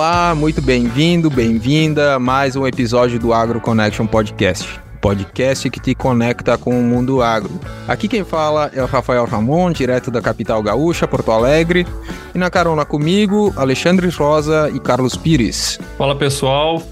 Olá, muito bem-vindo, bem-vinda a mais um episódio do Agro Connection Podcast. Podcast que te conecta com o mundo agro. Aqui quem fala é o Rafael Ramon, direto da capital gaúcha, Porto Alegre. E na carona comigo, Alexandre Rosa e Carlos Pires. Fala pessoal,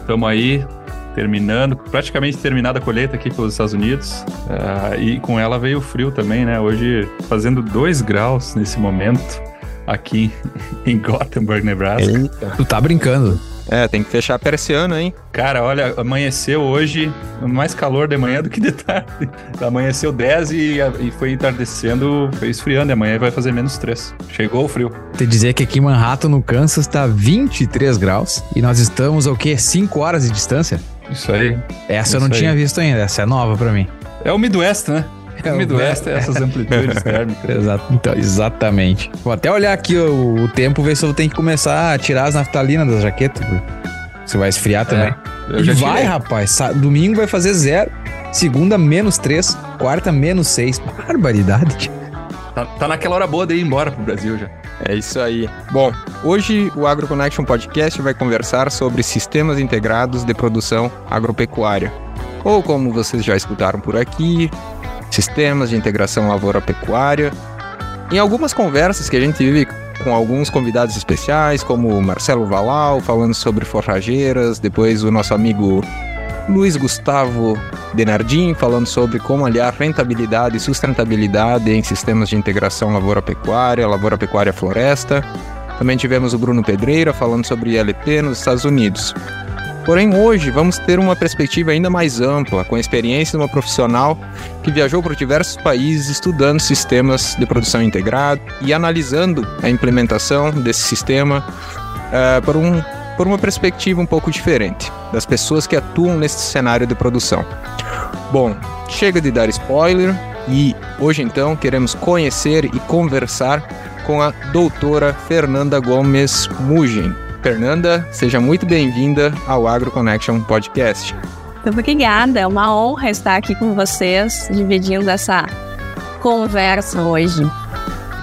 estamos aí terminando, praticamente terminada a colheita aqui pelos Estados Unidos. Uh, e com ela veio o frio também, né? Hoje fazendo 2 graus nesse momento aqui em Gothenburg, Nebraska. Eita. Tu tá brincando. É, tem que fechar a persiana, hein? Cara, olha, amanheceu hoje mais calor de manhã do que de tarde. Amanheceu 10 e, e foi entardecendo, foi esfriando. E amanhã vai fazer menos 3. Chegou o frio. Te dizer que aqui em Manhattan, no Kansas, tá 23 graus. E nós estamos, o quê? 5 horas de distância? Isso aí. Essa Isso eu não aí. tinha visto ainda. Essa é nova pra mim. É o Midwest, né? É Midwest, é essas amplitudes térmicas. Exato, então, exatamente. Vou até olhar aqui o, o, tempo, ver se eu tenho que começar a tirar as naftalinas das jaquetas. Você vai esfriar também. É, e vai, tirei. rapaz. Domingo vai fazer zero. Segunda, menos três. Quarta, menos seis. Barbaridade. Tá, tá naquela hora boa de ir embora pro Brasil já. É isso aí. Bom, hoje o AgroConnection Podcast vai conversar sobre sistemas integrados de produção agropecuária. Ou como vocês já escutaram por aqui, sistemas de integração lavoura-pecuária. Em algumas conversas que a gente vive com alguns convidados especiais, como Marcelo Valal, falando sobre forrageiras, depois o nosso amigo Luiz Gustavo Denardim, falando sobre como aliar rentabilidade e sustentabilidade em sistemas de integração lavoura-pecuária, lavoura-pecuária-floresta. Também tivemos o Bruno Pedreira falando sobre ILP nos Estados Unidos. Porém, hoje vamos ter uma perspectiva ainda mais ampla, com a experiência de uma profissional que viajou por diversos países estudando sistemas de produção integrado e analisando a implementação desse sistema uh, por, um, por uma perspectiva um pouco diferente das pessoas que atuam nesse cenário de produção. Bom, chega de dar spoiler e hoje então queremos conhecer e conversar com a doutora Fernanda Gomes Mugen. Fernanda, seja muito bem-vinda ao Agro Connection Podcast. Muito obrigada, é uma honra estar aqui com vocês, dividindo essa conversa hoje.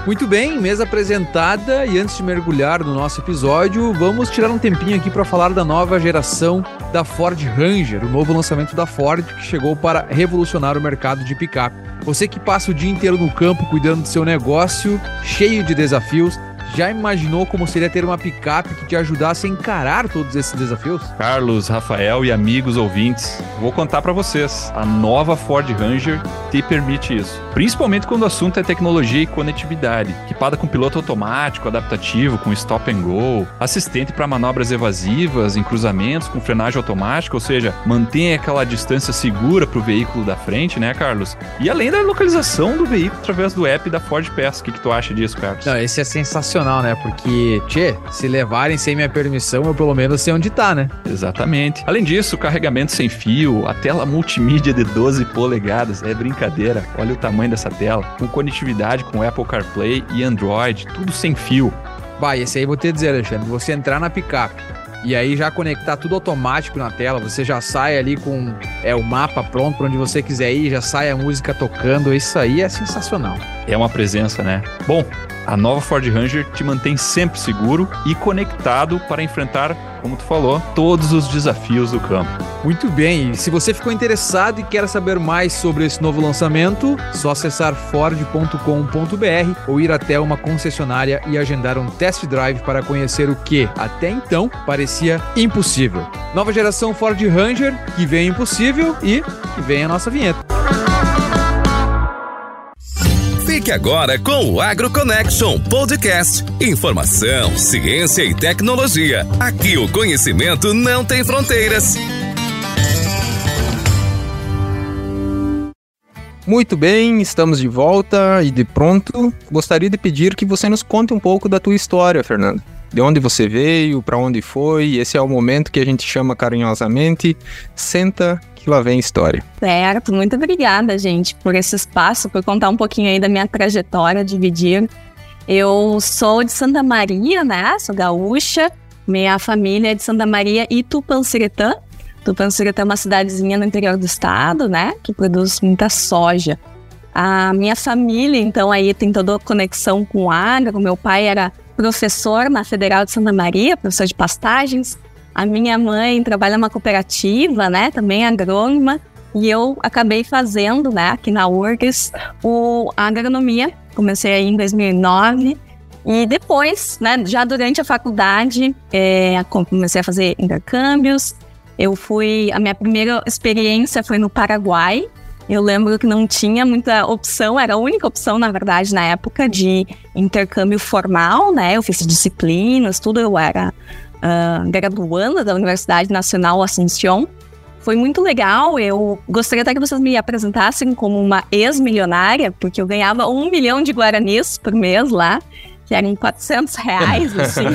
Muito bem, mesa apresentada e antes de mergulhar no nosso episódio, vamos tirar um tempinho aqui para falar da nova geração da Ford Ranger, o novo lançamento da Ford que chegou para revolucionar o mercado de picape. Você que passa o dia inteiro no campo cuidando do seu negócio, cheio de desafios, já imaginou como seria ter uma picape que te ajudasse a encarar todos esses desafios? Carlos, Rafael e amigos ouvintes, vou contar para vocês. A nova Ford Ranger te permite isso. Principalmente quando o assunto é tecnologia e conectividade. Equipada com piloto automático, adaptativo, com stop and go, assistente para manobras evasivas em cruzamentos com frenagem automática, ou seja, mantém aquela distância segura para o veículo da frente, né, Carlos? E além da localização do veículo através do app da Ford Pass. O que, que tu acha disso, Carlos? Não, esse é sensacional né? Porque, tchê, se levarem sem minha permissão, eu pelo menos sei onde tá, né? Exatamente. Além disso, carregamento sem fio, a tela multimídia de 12 polegadas, é brincadeira. Olha o tamanho dessa tela. Com conectividade com Apple CarPlay e Android, tudo sem fio. Vai, esse aí vou te dizer, Alexandre, você entrar na picape e aí já conectar tudo automático na tela, você já sai ali com é, o mapa pronto para onde você quiser ir, já sai a música tocando, isso aí é sensacional. É uma presença, né? Bom, a nova Ford Ranger te mantém sempre seguro e conectado para enfrentar, como tu falou, todos os desafios do campo. Muito bem, se você ficou interessado e quer saber mais sobre esse novo lançamento, só acessar ford.com.br ou ir até uma concessionária e agendar um test drive para conhecer o que, até então, parecia impossível. Nova geração Ford Ranger, que vem impossível e que vem a nossa vinheta. Fique agora com o AgroConnection Podcast. Informação, ciência e tecnologia. Aqui o conhecimento não tem fronteiras. Muito bem, estamos de volta e de pronto. Gostaria de pedir que você nos conte um pouco da tua história, Fernando. De onde você veio, para onde foi. Esse é o momento que a gente chama carinhosamente Senta que lá vem história. Certo, muito obrigada, gente, por esse espaço, por contar um pouquinho aí da minha trajetória, dividir. Eu sou de Santa Maria, né? Sou gaúcha. Minha família é de Santa Maria e Tupanciretã. Tupanciretã é uma cidadezinha no interior do estado, né? Que produz muita soja. A minha família, então, aí tem toda a conexão com água. Meu pai era professor na Federal de Santa Maria, professor de pastagens. A minha mãe trabalha numa cooperativa, né, também agrônoma. E eu acabei fazendo, né, aqui na URGS, o, a agronomia. Comecei aí em 2009. E depois, né, já durante a faculdade, é, comecei a fazer intercâmbios. Eu fui, a minha primeira experiência foi no Paraguai. Eu lembro que não tinha muita opção, era a única opção, na verdade, na época de intercâmbio formal, né? Eu fiz disciplinas, tudo. Eu era uh, graduanda da Universidade Nacional Assunção. Foi muito legal. Eu gostaria até que vocês me apresentassem como uma ex-milionária, porque eu ganhava um milhão de guaranis por mês lá, que eram 400 reais, assim.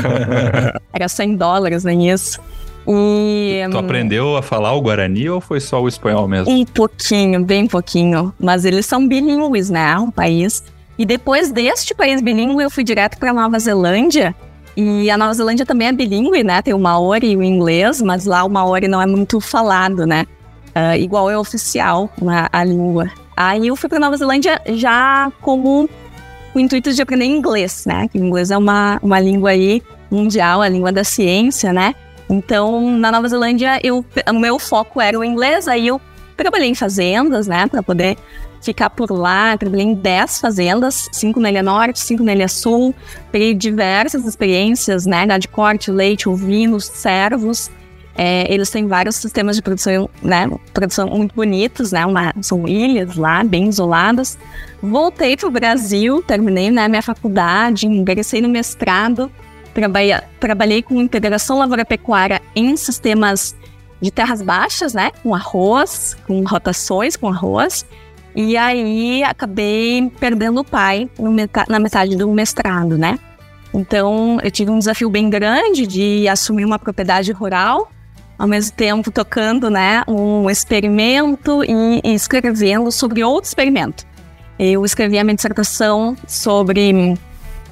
Era 100 dólares, nem isso. E, tu aprendeu a falar o Guarani ou foi só o espanhol mesmo? Um pouquinho, bem pouquinho. Mas eles são bilíngues, né? O país. E depois deste país bilíngue, eu fui direto para Nova Zelândia. E a Nova Zelândia também é bilíngue, né? Tem o Maori e o inglês, mas lá o Maori não é muito falado, né? Uh, igual é oficial né, a língua. Aí eu fui para Nova Zelândia já como o intuito de aprender inglês, né? Que o inglês é uma, uma língua aí mundial, a língua da ciência, né? Então, na Nova Zelândia, eu, o meu foco era o inglês, aí eu trabalhei em fazendas, né, para poder ficar por lá. Trabalhei em 10 fazendas, 5 na Ilha Norte, 5 na Ilha Sul. Peguei diversas experiências, né, de corte, leite, ovinos, servos. É, eles têm vários sistemas de produção, né, produção muito bonitos, né, uma, são ilhas lá, bem isoladas. Voltei para o Brasil, terminei né, minha faculdade, ingressei no mestrado Trabalhei, trabalhei com integração lavoura-pecuária em sistemas de terras baixas, né? Com arroz, com rotações com arroz. E aí acabei perdendo o pai na metade do mestrado, né? Então eu tive um desafio bem grande de assumir uma propriedade rural, ao mesmo tempo tocando, né, um experimento e, e escrevendo sobre outro experimento. Eu escrevi a minha dissertação sobre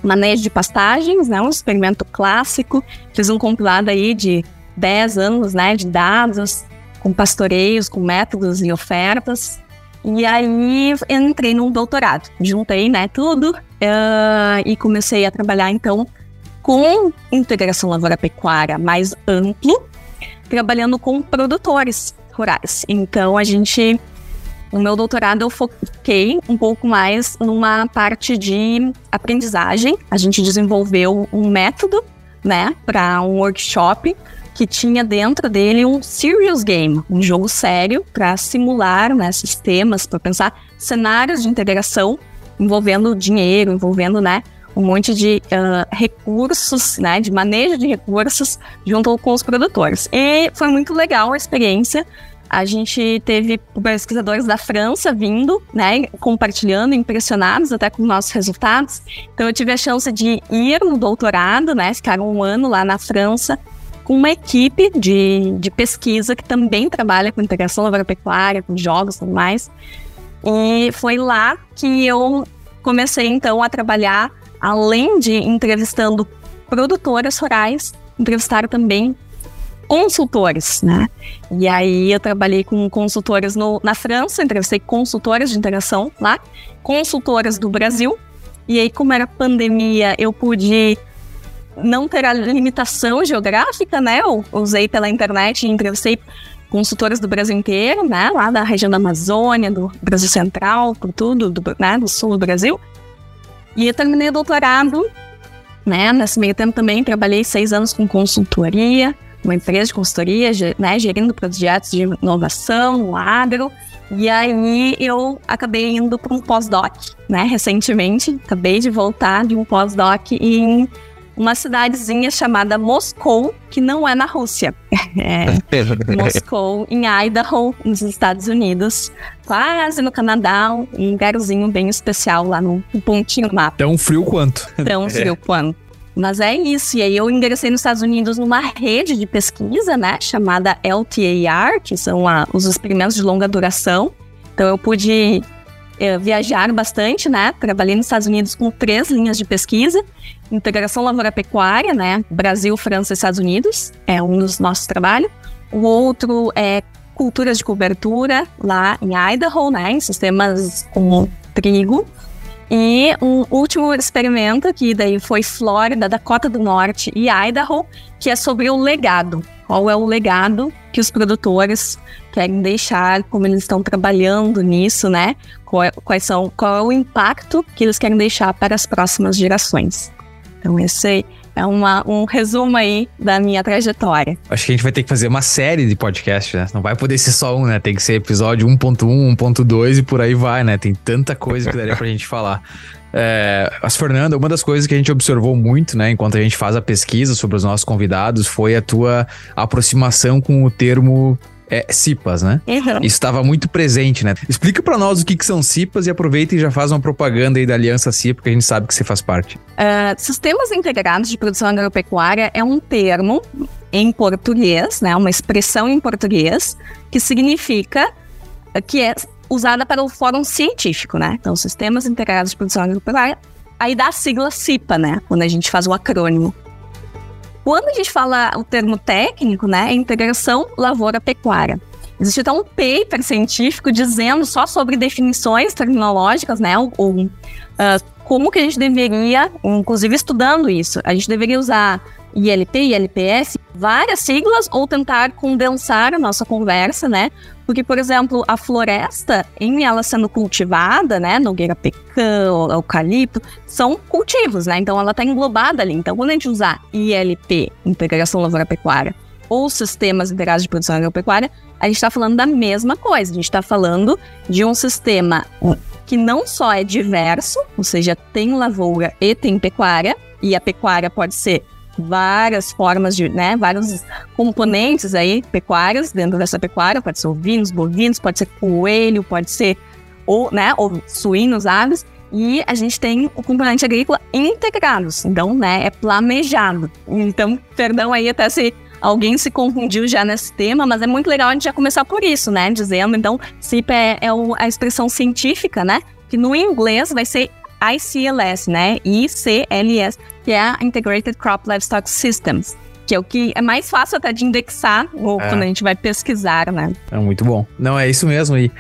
manejo de pastagens, né, um experimento clássico. Fiz um compilado aí de 10 anos né, de dados, com pastoreios, com métodos e ofertas. E aí entrei num doutorado, juntei né, tudo uh, e comecei a trabalhar então com integração lavoura-pecuária mais amplo, trabalhando com produtores rurais. Então a gente no meu doutorado eu foquei um pouco mais numa parte de aprendizagem. A gente desenvolveu um método, né, para um workshop que tinha dentro dele um serious game, um jogo sério para simular né, sistemas, para pensar cenários de integração envolvendo dinheiro, envolvendo né, um monte de uh, recursos, né, de manejo de recursos junto com os produtores. E foi muito legal a experiência a gente teve pesquisadores da França vindo, né, compartilhando, impressionados até com os nossos resultados. Então eu tive a chance de ir no doutorado, né, ficar um ano lá na França, com uma equipe de, de pesquisa que também trabalha com integração agropecuária, com jogos e tudo mais. E foi lá que eu comecei então a trabalhar, além de entrevistando produtoras rurais, entrevistar também consultores, né? E aí eu trabalhei com consultoras no, na França, entrevistei consultoras de integração lá, consultoras do Brasil. E aí, como era pandemia, eu pude não ter a limitação geográfica, né? Eu usei pela internet e entrevistei consultoras do Brasil inteiro, né? Lá da região da Amazônia, do Brasil Central, por tudo, do, né? do sul do Brasil. E eu terminei o doutorado, né? Nesse meio tempo também trabalhei seis anos com consultoria, uma empresa de consultoria, né, gerindo projetos de inovação no agro. E aí eu acabei indo para um pós-doc, né, recentemente. Acabei de voltar de um pós-doc em uma cidadezinha chamada Moscou, que não é na Rússia. É Moscou, em Idaho, nos Estados Unidos. Quase no Canadá, um lugarzinho bem especial lá no pontinho do mapa. Tão frio quanto. Tão frio é. quanto. Mas é isso. E aí eu ingressei nos Estados Unidos numa rede de pesquisa, né? Chamada LTAR, que são a, os experimentos de longa duração. Então eu pude eh, viajar bastante, né? Trabalhei nos Estados Unidos com três linhas de pesquisa. Integração lavoura-pecuária, né? Brasil, França e Estados Unidos. É um dos nossos trabalhos. O outro é culturas de cobertura, lá em Idaho, né? Em sistemas com trigo. E um último experimento, que daí foi Flórida, Dakota do Norte e Idaho, que é sobre o legado. Qual é o legado que os produtores querem deixar, como eles estão trabalhando nisso, né? É, quais são, qual é o impacto que eles querem deixar para as próximas gerações. Então, esse é uma, um resumo aí da minha trajetória. Acho que a gente vai ter que fazer uma série de podcasts, né? Não vai poder ser só um, né? Tem que ser episódio 1.1, 1.2 e por aí vai, né? Tem tanta coisa que daria pra gente falar. É, as Fernanda, uma das coisas que a gente observou muito, né, enquanto a gente faz a pesquisa sobre os nossos convidados, foi a tua aproximação com o termo é, CIPAs, né? Uhum. Isso estava muito presente, né? Explica para nós o que, que são CIPAs e aproveita e já faz uma propaganda aí da Aliança CIPA, que a gente sabe que você faz parte. Uh, sistemas integrados de produção agropecuária é um termo em português, né? Uma expressão em português que significa que é usada para o fórum científico, né? Então, sistemas integrados de produção agropecuária, aí dá a sigla CIPA, né? Quando a gente faz o acrônimo. Quando a gente fala o termo técnico, né, é integração lavoura-pecuária. Existe até um paper científico dizendo só sobre definições tecnológicas, né, ou, uh, como que a gente deveria, inclusive estudando isso, a gente deveria usar ILP, ILPS, várias siglas ou tentar condensar a nossa conversa, né? Porque, por exemplo, a floresta, em ela sendo cultivada, né, nogueira pecã, eucalipto, são cultivos, né? Então ela está englobada ali. Então, quando a gente usar ILP, Integração Lavoura-Pecuária, ou sistemas integrados de produção agropecuária, a gente está falando da mesma coisa. A gente está falando de um sistema que não só é diverso, ou seja, tem lavoura e tem pecuária, e a pecuária pode ser várias formas de, né, vários componentes aí pecuários dentro dessa pecuária, pode ser ovinos, bovinos, pode ser coelho, pode ser ou, né, ou suínos, aves, e a gente tem o componente agrícola integrados, então, né, é planejado. Então, perdão aí até se alguém se confundiu já nesse tema, mas é muito legal a gente já começar por isso, né, dizendo, então, CIP é, é a expressão científica, né, que no inglês vai ser ICLS, né? ICLS, que é a Integrated Crop Livestock Systems. Que é o que é mais fácil até de indexar ou é. quando a gente vai pesquisar, né? É muito bom. Não, é isso mesmo. E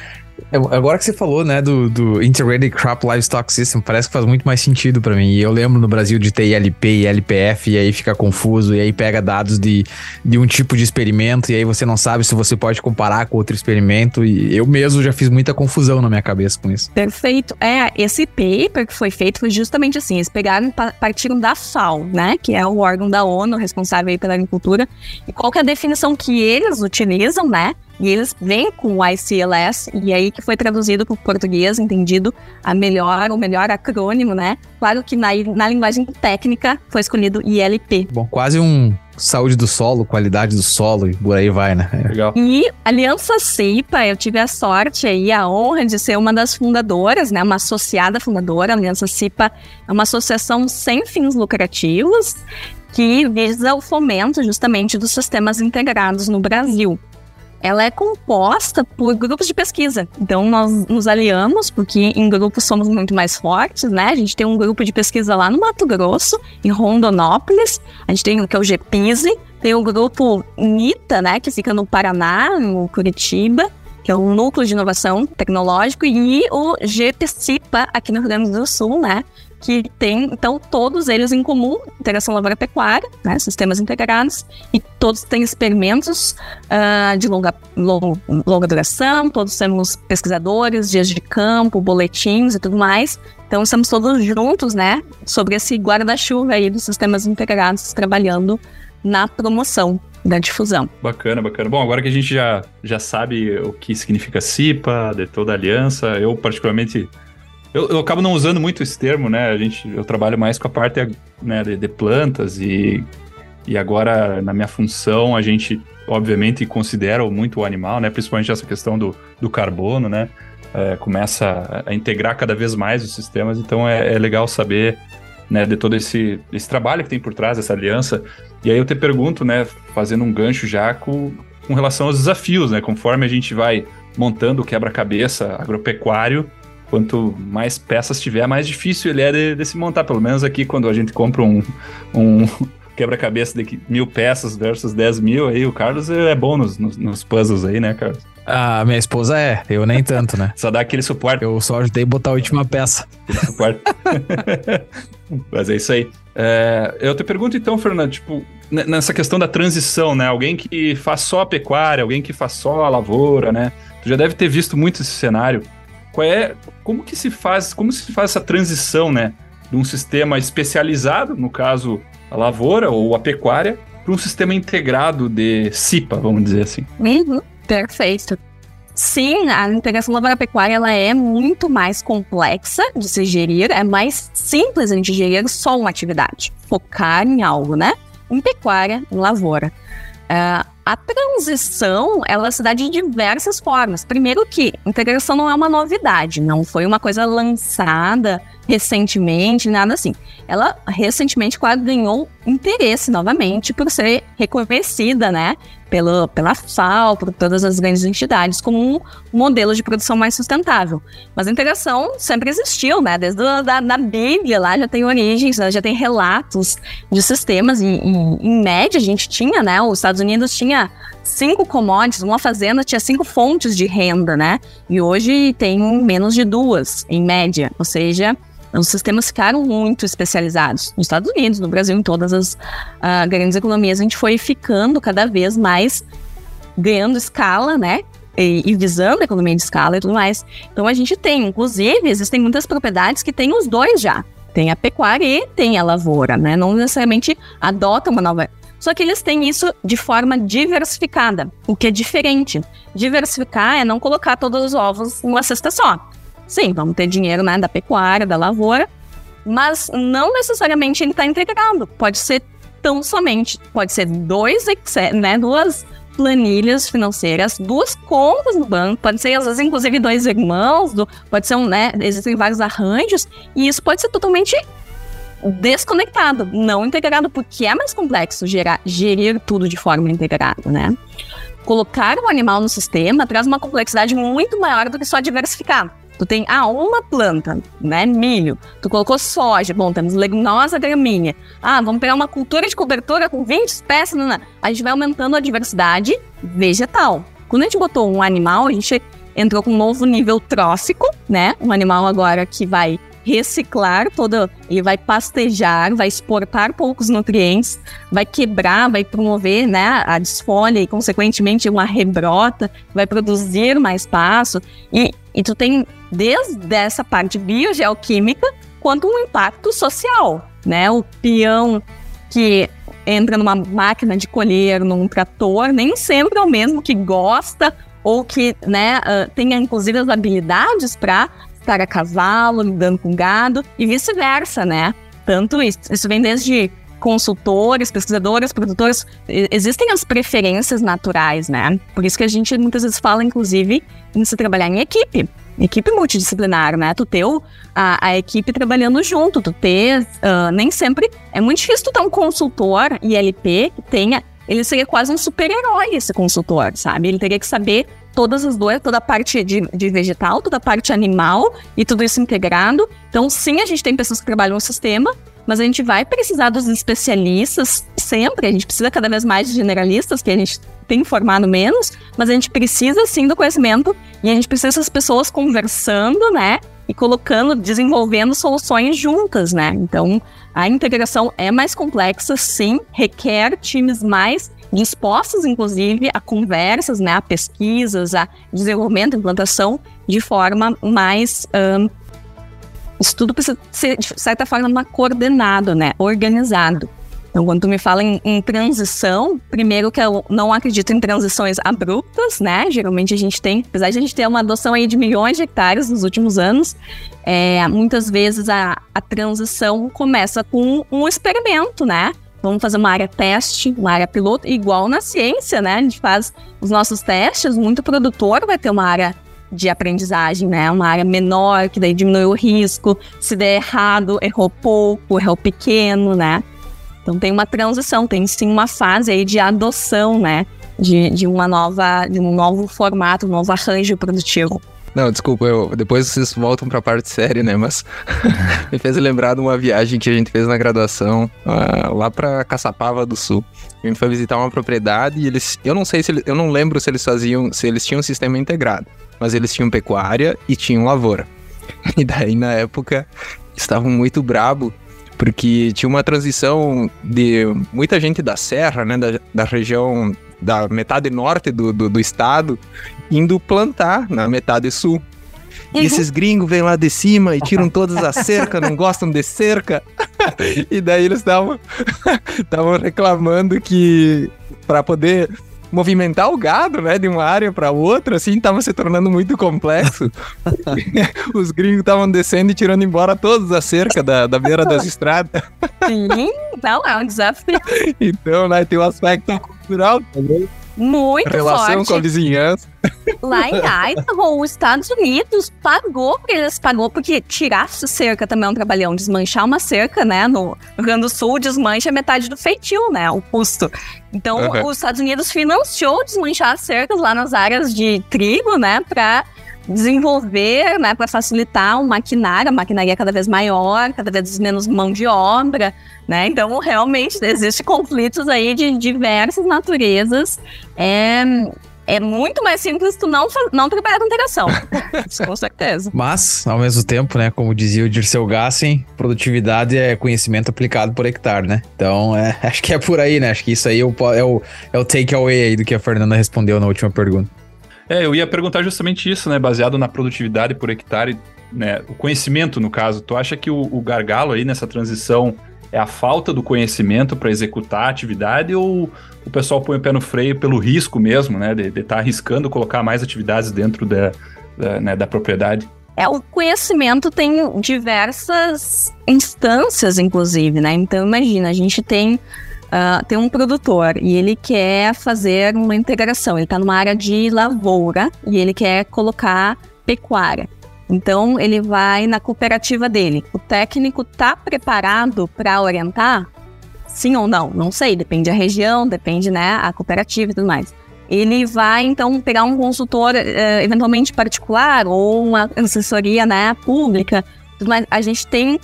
agora que você falou, né, do, do Integrated Crop Livestock System, parece que faz muito mais sentido para mim. E eu lembro no Brasil de ter ILP e LPF, e aí fica confuso, e aí pega dados de, de um tipo de experimento, e aí você não sabe se você pode comparar com outro experimento. E eu mesmo já fiz muita confusão na minha cabeça com isso. Perfeito. É, esse paper que foi feito foi justamente assim: eles pegaram, partiram da FAO, né, que é o órgão da ONU responsável pela agricultura, e qual que é a definição que eles utilizam, né? E eles vêm com o ICLS, e aí que foi traduzido para o português, entendido a melhor, o melhor acrônimo, né? Claro que na, na linguagem técnica foi escolhido ILP. Bom, quase um saúde do solo, qualidade do solo e por aí vai, né? Legal. E Aliança CIPA, eu tive a sorte e a honra de ser uma das fundadoras, né? Uma associada fundadora. A Aliança CIPA é uma associação sem fins lucrativos que visa o fomento justamente dos sistemas integrados no Brasil ela é composta por grupos de pesquisa. Então, nós nos aliamos, porque em grupos somos muito mais fortes, né? A gente tem um grupo de pesquisa lá no Mato Grosso, em Rondonópolis. A gente tem o que é o GPISE, tem o grupo NITA, né? Que fica no Paraná, no Curitiba que é o Núcleo de Inovação Tecnológico, e o GPCIPA, aqui no Rio Grande do Sul, né? Que tem, então, todos eles em comum, integração lavoura-pecuária, né, sistemas integrados, e todos têm experimentos uh, de longa, long, longa duração, todos temos pesquisadores, dias de campo, boletins e tudo mais. Então, estamos todos juntos, né, sobre esse guarda-chuva aí dos sistemas integrados, trabalhando na promoção da difusão. Bacana, bacana. Bom, agora que a gente já, já sabe o que significa CIPA, de toda a aliança, eu particularmente eu, eu, acabo não usando muito esse termo, né? A gente, eu trabalho mais com a parte né, de, de, plantas e, e agora na minha função a gente obviamente considera muito o animal, né? Principalmente essa questão do, do carbono, né? É, começa a integrar cada vez mais os sistemas, então é, é legal saber né, de todo esse, esse trabalho que tem por trás dessa aliança. E aí eu te pergunto, né, fazendo um gancho já com, com relação aos desafios, né? Conforme a gente vai montando o quebra-cabeça agropecuário, quanto mais peças tiver, mais difícil ele é de, de se montar. Pelo menos aqui, quando a gente compra um, um quebra-cabeça de mil peças versus 10 mil, aí o Carlos é bom nos, nos, nos puzzles aí, né, Carlos? A minha esposa é, eu nem tanto, né? Só dá aquele suporte. Eu só ajudei a botar a última peça. Suporte. Mas é isso aí. É, eu te pergunto então, Fernando, tipo, nessa questão da transição, né? Alguém que faz só a pecuária, alguém que faz só a lavoura, né? Tu já deve ter visto muito esse cenário. Qual é, como que se faz, como se faz essa transição, né? De um sistema especializado, no caso a lavoura ou a pecuária, para um sistema integrado de CIPA, vamos dizer assim. Uhum, perfeito. Sim, a integração lavoura-pecuária ela é muito mais complexa de se gerir, é mais simples de gerir só uma atividade, focar em algo, né? Em pecuária, em lavoura. Uh, a transição, ela se dá de diversas formas. Primeiro que integração não é uma novidade, não foi uma coisa lançada recentemente, nada assim. Ela recentemente quase ganhou interesse novamente por ser reconhecida, né, pelo, pela FAO, por todas as grandes entidades, como um modelo de produção mais sustentável. Mas a integração sempre existiu, né, desde a da, da Bíblia lá já tem origens, já tem relatos de sistemas. Em, em, em média, a gente tinha, né, os Estados Unidos tinha cinco commodities, uma fazenda tinha cinco fontes de renda, né? E hoje tem menos de duas, em média. Ou seja, os sistemas ficaram muito especializados. Nos Estados Unidos, no Brasil, em todas as uh, grandes economias, a gente foi ficando cada vez mais ganhando escala, né? E, e, visando a economia de escala e tudo mais. Então a gente tem, inclusive, existem muitas propriedades que têm os dois já. Tem a pecuária e tem a lavoura, né? Não necessariamente adotam uma nova. Só que eles têm isso de forma diversificada, o que é diferente. Diversificar é não colocar todos os ovos numa cesta só. Sim, vamos ter dinheiro né, da pecuária, da lavoura, mas não necessariamente ele está integrado. Pode ser tão somente, pode ser dois né, duas planilhas financeiras, duas contas no banco, pode ser às vezes inclusive dois irmãos, do, pode ser um, né, existem vários arranjos, e isso pode ser totalmente desconectado, não integrado, porque é mais complexo gerar, gerir tudo de forma integrada, né? Colocar o animal no sistema traz uma complexidade muito maior do que só diversificar. Tu tem, ah, uma planta, né? Milho. Tu colocou soja. Bom, temos leguminosa gramínea. Ah, vamos pegar uma cultura de cobertura com 20 espécies. Não, não. A gente vai aumentando a diversidade vegetal. Quando a gente botou um animal, a gente entrou com um novo nível trófico, né? Um animal agora que vai reciclar todo, ele vai pastejar, vai exportar poucos nutrientes, vai quebrar, vai promover, né, a desfolha e consequentemente uma rebrota, vai produzir mais pasto e, e tu tem desde essa parte biogeoquímica quanto um impacto social, né? O peão que entra numa máquina de colher, num trator, nem sempre é o mesmo que gosta ou que, né, uh, tenha inclusive as habilidades para estar a cavalo, lidando com gado e vice-versa, né? Tanto isso, isso vem desde consultores, pesquisadores, produtores, existem as preferências naturais, né? Por isso que a gente muitas vezes fala, inclusive, em se trabalhar em equipe equipe multidisciplinar, né? Tu ter a, a, equipe trabalhando junto, tu ter, uh, nem sempre, é muito difícil tu ter um consultor ILP que tenha, ele seria quase um super-herói esse consultor, sabe? Ele teria que saber todas as duas, toda a parte de, de, vegetal, toda a parte animal e tudo isso integrado. Então, sim, a gente tem pessoas que trabalham no sistema, mas a gente vai precisar dos especialistas sempre, a gente precisa cada vez mais de generalistas, que a gente tem formado menos, mas a gente precisa sim do conhecimento e a gente precisa dessas pessoas conversando, né? E colocando, desenvolvendo soluções juntas, né? Então, a integração é mais complexa, sim, requer times mais dispostos, inclusive, a conversas, né, a pesquisas, a desenvolvimento, implantação de forma mais um, isso tudo precisa ser, de certa forma, coordenado, né? Organizado. Então, quando tu me fala em, em, transição, primeiro que eu não acredito em transições abruptas, né? Geralmente a gente tem, apesar de a gente ter uma adoção aí de milhões de hectares nos últimos anos, é, muitas vezes a, a transição começa com um experimento, né? Vamos fazer uma área teste, uma área piloto, igual na ciência, né? A gente faz os nossos testes, muito produtor vai ter uma área de aprendizagem, né? Uma área menor, que daí diminui o risco. Se der errado, errou pouco, errou pequeno, né? Então tem uma transição, tem sim uma fase aí de adoção, né? De, de uma nova, de um novo formato, um novo arranjo produtivo. Não, desculpa, eu, depois vocês voltam pra parte séria, né? Mas me fez lembrar de uma viagem que a gente fez na graduação uh, lá pra Caçapava do Sul. A gente foi visitar uma propriedade e eles. Eu não sei se eles, eu não lembro se eles faziam. se eles tinham um sistema integrado. Mas eles tinham pecuária e tinham lavoura. E daí, na época, estavam muito brabo porque tinha uma transição de muita gente da serra, né, da, da região da metade norte do, do, do estado, indo plantar na metade sul. E uhum. esses gringos vêm lá de cima e tiram todas as cercas, não gostam de cerca. e daí eles estavam reclamando que para poder movimentar o gado, né, de uma área para outra, assim, tava se tornando muito complexo. Os gringos estavam descendo e tirando embora todas as cercas da, da beira das estradas. Sim, não, é um desafio. Então, né, tem um aspecto cultural também. Muito Relação forte. com a vizinhança. Lá em Idaho, os Estados Unidos pagou, eles pagou porque tirar cerca também é um trabalhão. Desmanchar uma cerca, né, no Rio Grande do Sul, desmancha metade do feitio, né, o custo. Então, uhum. os Estados Unidos financiou desmanchar cercas lá nas áreas de trigo, né, para desenvolver, né, para facilitar o maquinário, a maquinaria cada vez maior, cada vez menos mão de obra, né? Então, realmente, existem conflitos aí de diversas naturezas. É, é muito mais simples tu não, não trabalhar com integração. com certeza. Mas, ao mesmo tempo, né, como dizia o Dirceu Gassen, produtividade é conhecimento aplicado por hectare, né? Então, é, acho que é por aí, né? Acho que isso aí é o, é o, é o take away aí do que a Fernanda respondeu na última pergunta. É, eu ia perguntar justamente isso, né? Baseado na produtividade por hectare, né? O conhecimento, no caso. Tu acha que o, o gargalo aí nessa transição é a falta do conhecimento para executar a atividade ou o pessoal põe o pé no freio pelo risco mesmo, né? De estar tá arriscando colocar mais atividades dentro da, da, né, da propriedade? É, o conhecimento tem diversas instâncias, inclusive, né? Então, imagina, a gente tem Uh, tem um produtor e ele quer fazer uma integração. Ele está numa área de lavoura e ele quer colocar pecuária. Então ele vai na cooperativa dele. O técnico está preparado para orientar? Sim ou não? Não sei, depende da região, depende, né, a cooperativa e tudo mais. Ele vai então pegar um consultor uh, eventualmente particular ou uma assessoria, né, pública. Mais. A gente tem, uh,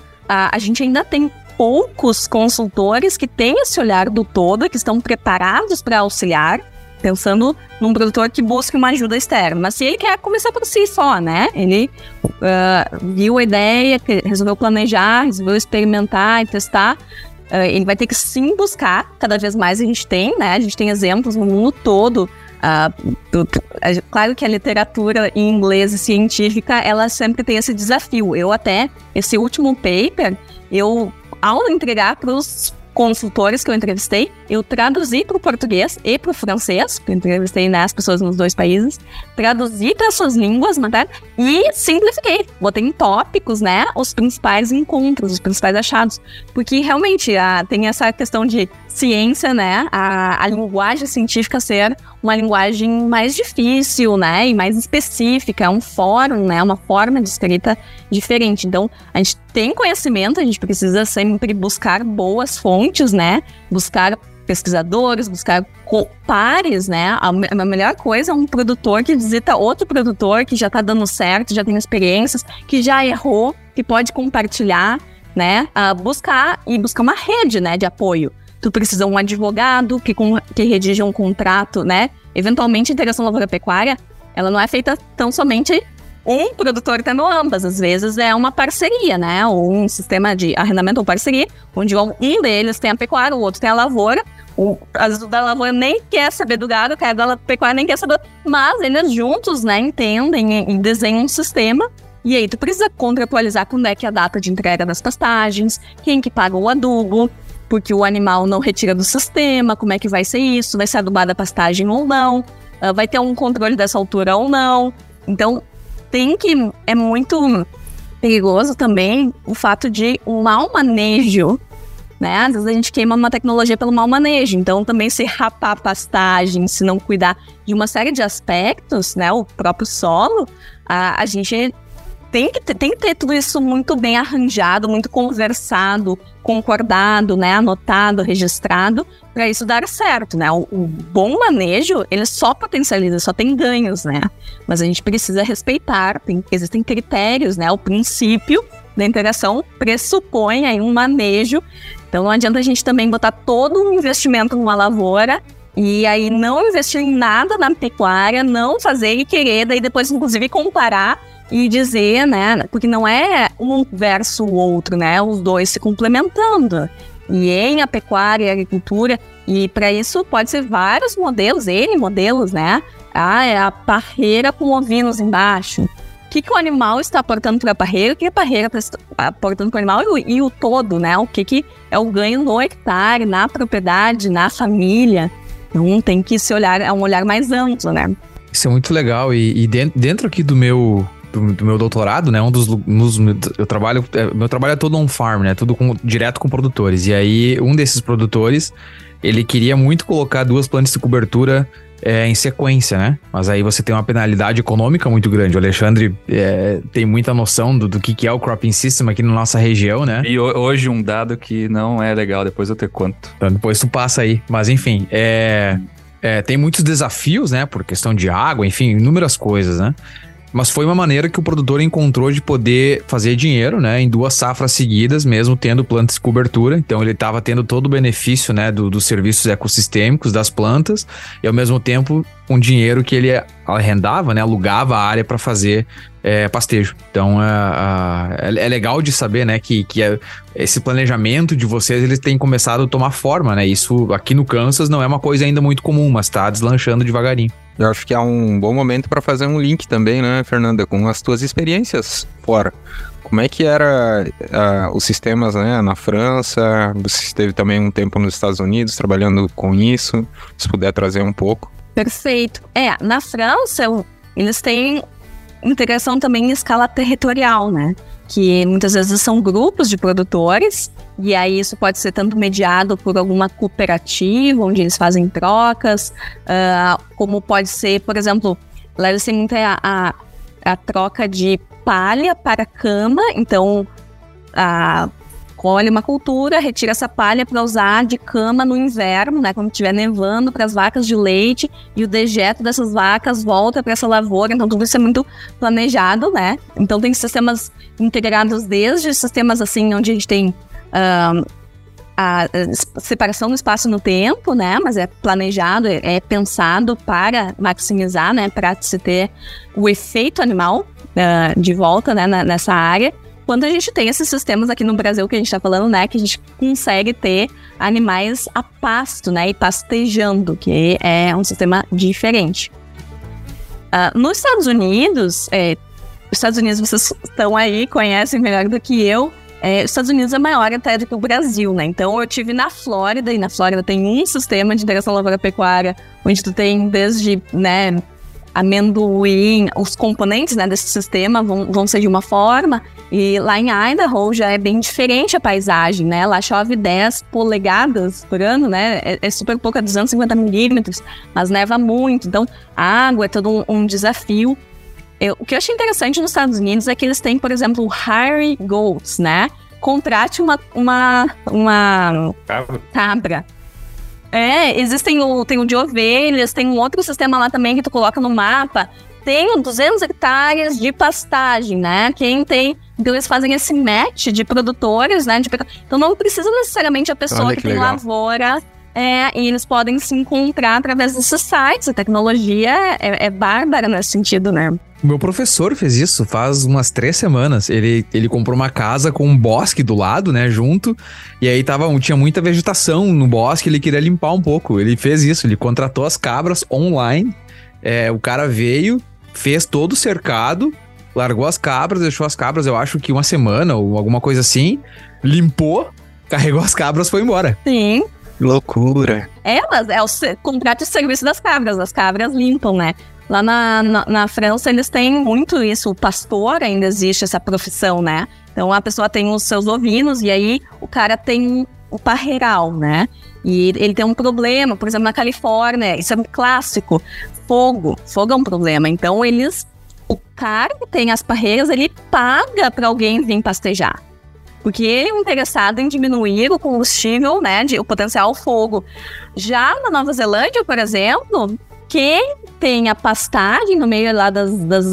a gente ainda tem poucos consultores que têm esse olhar do todo, que estão preparados para auxiliar, pensando num produtor que busque uma ajuda externa. Mas se ele quer começar por si só, né? Ele uh, viu a ideia, resolveu planejar, resolveu experimentar e testar. Uh, ele vai ter que sim buscar, cada vez mais a gente tem, né? A gente tem exemplos no mundo todo Uh, do, claro que a literatura em inglês científica, ela sempre tem esse desafio. Eu até, esse último paper, eu ao entregar para os consultores que eu entrevistei, eu traduzi para o português e para o francês, porque eu entrevistei né, as pessoas nos dois países, traduzi para suas línguas maternas e simplifiquei. Botei em tópicos, né, os principais encontros, os principais achados. Porque realmente a, tem essa questão de ciência, né, a, a linguagem científica ser uma linguagem mais difícil, né, e mais específica, é um fórum, né, uma forma de escrita diferente. Então, a gente tem conhecimento, a gente precisa sempre buscar boas fontes, né, buscar pesquisadores, buscar pares, né? A, a, melhor coisa é um produtor que visita outro produtor que já está dando certo, já tem experiências, que já errou, que pode compartilhar, né? Uh, buscar e buscar uma rede, né, de apoio tu precisa um advogado que, com, que redige um contrato, né? Eventualmente, a integração lavoura-pecuária, ela não é feita tão somente um produtor tendo ambas. Às vezes é uma parceria, né? Ou um sistema de arrendamento ou parceria, onde um deles tem a pecuária, o outro tem a lavoura. O, às vezes o da lavoura nem quer saber do gado, o cara da pecuária nem quer saber. Mas eles juntos, né, entendem e desenham um sistema e aí, tu precisa contratualizar quando é que é a data de entrega das pastagens, quem que paga o adubo, porque o animal não retira do sistema, como é que vai ser isso, vai ser adubada a pastagem ou não, uh, vai ter um controle dessa altura ou não. Então, tem que. É muito perigoso também o fato de um mau manejo. Né? Às vezes a gente queima uma tecnologia pelo mau manejo. Então, também se rapar a pastagem, se não cuidar de uma série de aspectos, né? O próprio solo, a, a gente tem que, ter, tem que ter tudo isso muito bem arranjado, muito conversado, concordado, né, anotado, registrado, para isso dar certo, né? O, o, bom manejo, ele só potencializa, só tem ganhos, né? Mas a gente precisa respeitar, tem, existem critérios, né? O princípio da interação pressupõe aí um manejo. Então não adianta a gente também botar todo um investimento numa lavoura e aí não investir em nada na pecuária, não fazer e querer, daí depois inclusive comparar e dizer, né? Porque não é um versus o outro, né? Os dois se complementando. E em a pecuária e a agricultura, e para isso pode ser vários modelos, N modelos, né? Ah, é a parreira com ovinos embaixo. O que, que o animal está aportando para a parreira, o que a parreira está aportando para o animal e o, e o todo, né? O que, que é o ganho no hectare, na propriedade, na família. Então tem que se olhar, é um olhar mais amplo, né? Isso é muito legal. E, e dentro aqui do meu do, do, meu doutorado, né? Um dos, eu trabalho, é, meu trabalho é todo on farm, né? Tudo com, direto com produtores. E aí um desses produtores, ele queria muito colocar duas plantas de cobertura é, em sequência, né? Mas aí você tem uma penalidade econômica muito grande. O Alexandre é, tem muita noção do, do que, que é o cropping system aqui na nossa região, né? E hoje um dado que não é legal, depois eu te conto. Então, depois tu passa aí. Mas enfim, é, é, tem muitos desafios, né? Por questão de água, enfim, inúmeras coisas, né? Mas foi uma maneira que o produtor encontrou de poder fazer dinheiro, né? Em duas safras seguidas, mesmo tendo plantas de cobertura. Então ele estava tendo todo o benefício, né? Do, dos serviços ecossistêmicos das plantas e ao mesmo tempo um dinheiro que ele arrendava, né? Alugava a área para fazer é, pastejo. Então é, é, é, legal de saber, né? Que, que é, esse planejamento de vocês eles têm começado a tomar forma, né? Isso aqui no Kansas não é uma coisa ainda muito comum, mas está deslanchando devagarinho. Eu acho que é um bom momento para fazer um link também, né, Fernanda, com as tuas experiências fora. Como é que era uh, os sistemas né, na França? Você esteve também um tempo nos Estados Unidos trabalhando com isso. Se puder trazer um pouco. Perfeito. É, na França, eles têm integração também em escala territorial, né? Que muitas vezes são grupos de produtores, e aí isso pode ser tanto mediado por alguma cooperativa, onde eles fazem trocas, uh, como pode ser, por exemplo, lá eles têm muita a, a, troca de palha para cama, então a colhe uma cultura, retira essa palha para usar de cama no inverno, né, quando estiver nevando, para as vacas de leite, e o dejeto dessas vacas volta para essa lavoura. Então, tudo isso é muito planejado, né? Então, tem sistemas integrados desde sistemas assim, onde a gente tem. A separação do espaço no tempo, né? Mas é planejado, é, é pensado para maximizar, né? Para se ter o efeito animal uh, de volta, né? nessa área quando a gente tem esses sistemas aqui no Brasil que a gente está falando, né, que a gente consegue ter animais a pasto, né, e pastejando, que é um sistema diferente. Uh, nos Estados Unidos, é, os Estados Unidos vocês estão aí, conhecem melhor do que eu, é, os Estados Unidos é maior até do que o Brasil, né? Então eu tive na Flórida, e na Flórida tem um sistema de integração lavoura-pecuária, onde tu tem desde, né, amendoim, os componentes né, desse sistema vão, vão ser de uma forma, e lá em Idaho já é bem diferente a paisagem, né? Lá chove 10 polegadas por ano, né? É, é super pouco, é 250 milímetros, mas neva muito, então a água é todo um, um desafio. Eu, o que eu achei interessante nos Estados Unidos é que eles têm, por exemplo, o Hire Goats, né? Contrate uma, uma, uma cabra. cabra é, existem o, tem o de ovelhas, tem um outro sistema lá também que tu coloca no mapa. Tem 200 hectares de pastagem, né? Quem tem. Então eles fazem esse match de produtores, né? De, então não precisa necessariamente a pessoa Olha que, que tem legal. lavoura é, e eles podem se encontrar através desses sites. A tecnologia é, é bárbara nesse sentido, né? O meu professor fez isso faz umas três semanas. Ele, ele comprou uma casa com um bosque do lado, né, junto. E aí tava, tinha muita vegetação no bosque, ele queria limpar um pouco. Ele fez isso, ele contratou as cabras online. É, o cara veio, fez todo o cercado, largou as cabras, deixou as cabras, eu acho que uma semana ou alguma coisa assim, limpou, carregou as cabras foi embora. Sim. Loucura. Elas, é o contrato de serviço das cabras. As cabras limpam, né? Lá na, na, na, França, eles têm muito isso. O pastor ainda existe essa profissão, né? Então, a pessoa tem os seus ovinos e aí o cara tem o parreiral, né? E ele tem um problema, por exemplo, na Califórnia, isso é um clássico. Fogo. Fogo é um problema. Então, eles cara que tem as parreiras, ele paga para alguém vir pastejar. Porque ele é interessado em diminuir o combustível, né, de, o potencial fogo. Já na Nova Zelândia, por exemplo, quem tem a pastagem no meio lá das, das,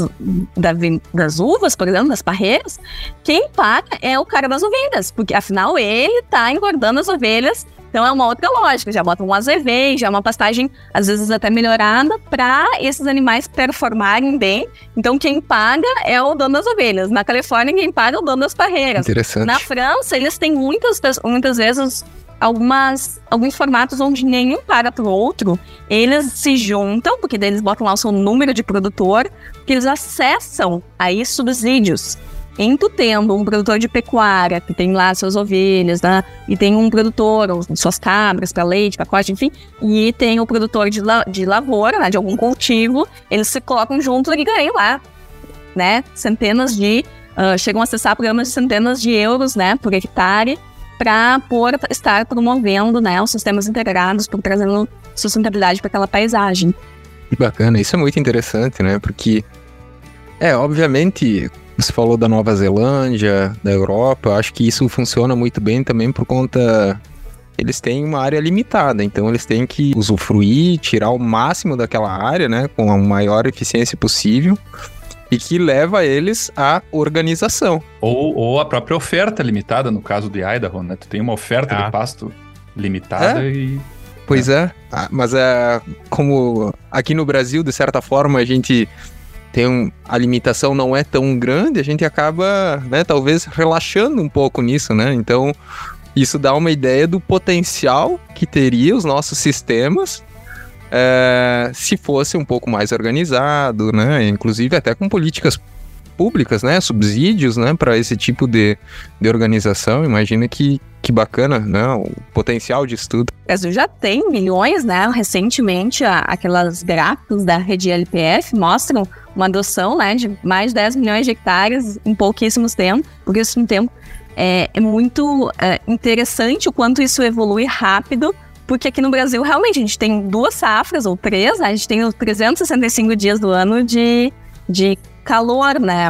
das uvas, por exemplo, das parreiras, quem paga é o cara das ovelhas, porque afinal ele tá engordando as ovelhas então é uma outra lógica, já bota um azevém, já é uma pastagem às vezes até melhorada para esses animais performarem bem. Então quem paga é o dono das ovelhas. Na Califórnia quem paga é o dono das parreiras. Interessante. Na França eles têm muitas muitas vezes algumas alguns formatos onde nenhum paga pro outro, eles se juntam, porque daí eles botam lá o seu número de produtor, que eles acessam aí subsídios em tu tendo um produtor de pecuária, que tem lá suas ovelhas, né? E tem um produtor, suas cabras para leite, para corte, enfim, e tem o produtor de, la de lavoura, né? De algum cultivo, eles se colocam juntos e ganham lá, né? Centenas de. Uh, chegam a acessar programas de centenas de euros, né? Por hectare, para estar promovendo, né? Os sistemas integrados, por trazendo sustentabilidade para aquela paisagem. Que bacana, isso é muito interessante, né? Porque, é, obviamente, você falou da Nova Zelândia, da Europa, eu acho que isso funciona muito bem também por conta. Eles têm uma área limitada, então eles têm que usufruir, tirar o máximo daquela área, né, com a maior eficiência possível, e que leva eles à organização. Ou, ou a própria oferta limitada, no caso de Idaho, né? Tu tem uma oferta ah. de pasto limitada é? e. Pois é, é. Ah, mas é como aqui no Brasil, de certa forma, a gente tem um, a limitação não é tão grande, a gente acaba, né, talvez relaxando um pouco nisso, né? Então, isso dá uma ideia do potencial que teria os nossos sistemas é, se fosse um pouco mais organizado, né? Inclusive até com políticas públicas, né? Subsídios, né? Para esse tipo de, de organização. Imagina que, que bacana, né? O potencial de estudo. O Brasil já tem milhões, né? Recentemente, aquelas gráficos da rede LPF mostram uma adoção né, de mais de 10 milhões de hectares em pouquíssimos tempo, pouquíssimo tempo. É, é muito é, interessante o quanto isso evolui rápido, porque aqui no Brasil realmente a gente tem duas safras ou três, né? a gente tem os 365 dias do ano de, de calor, né?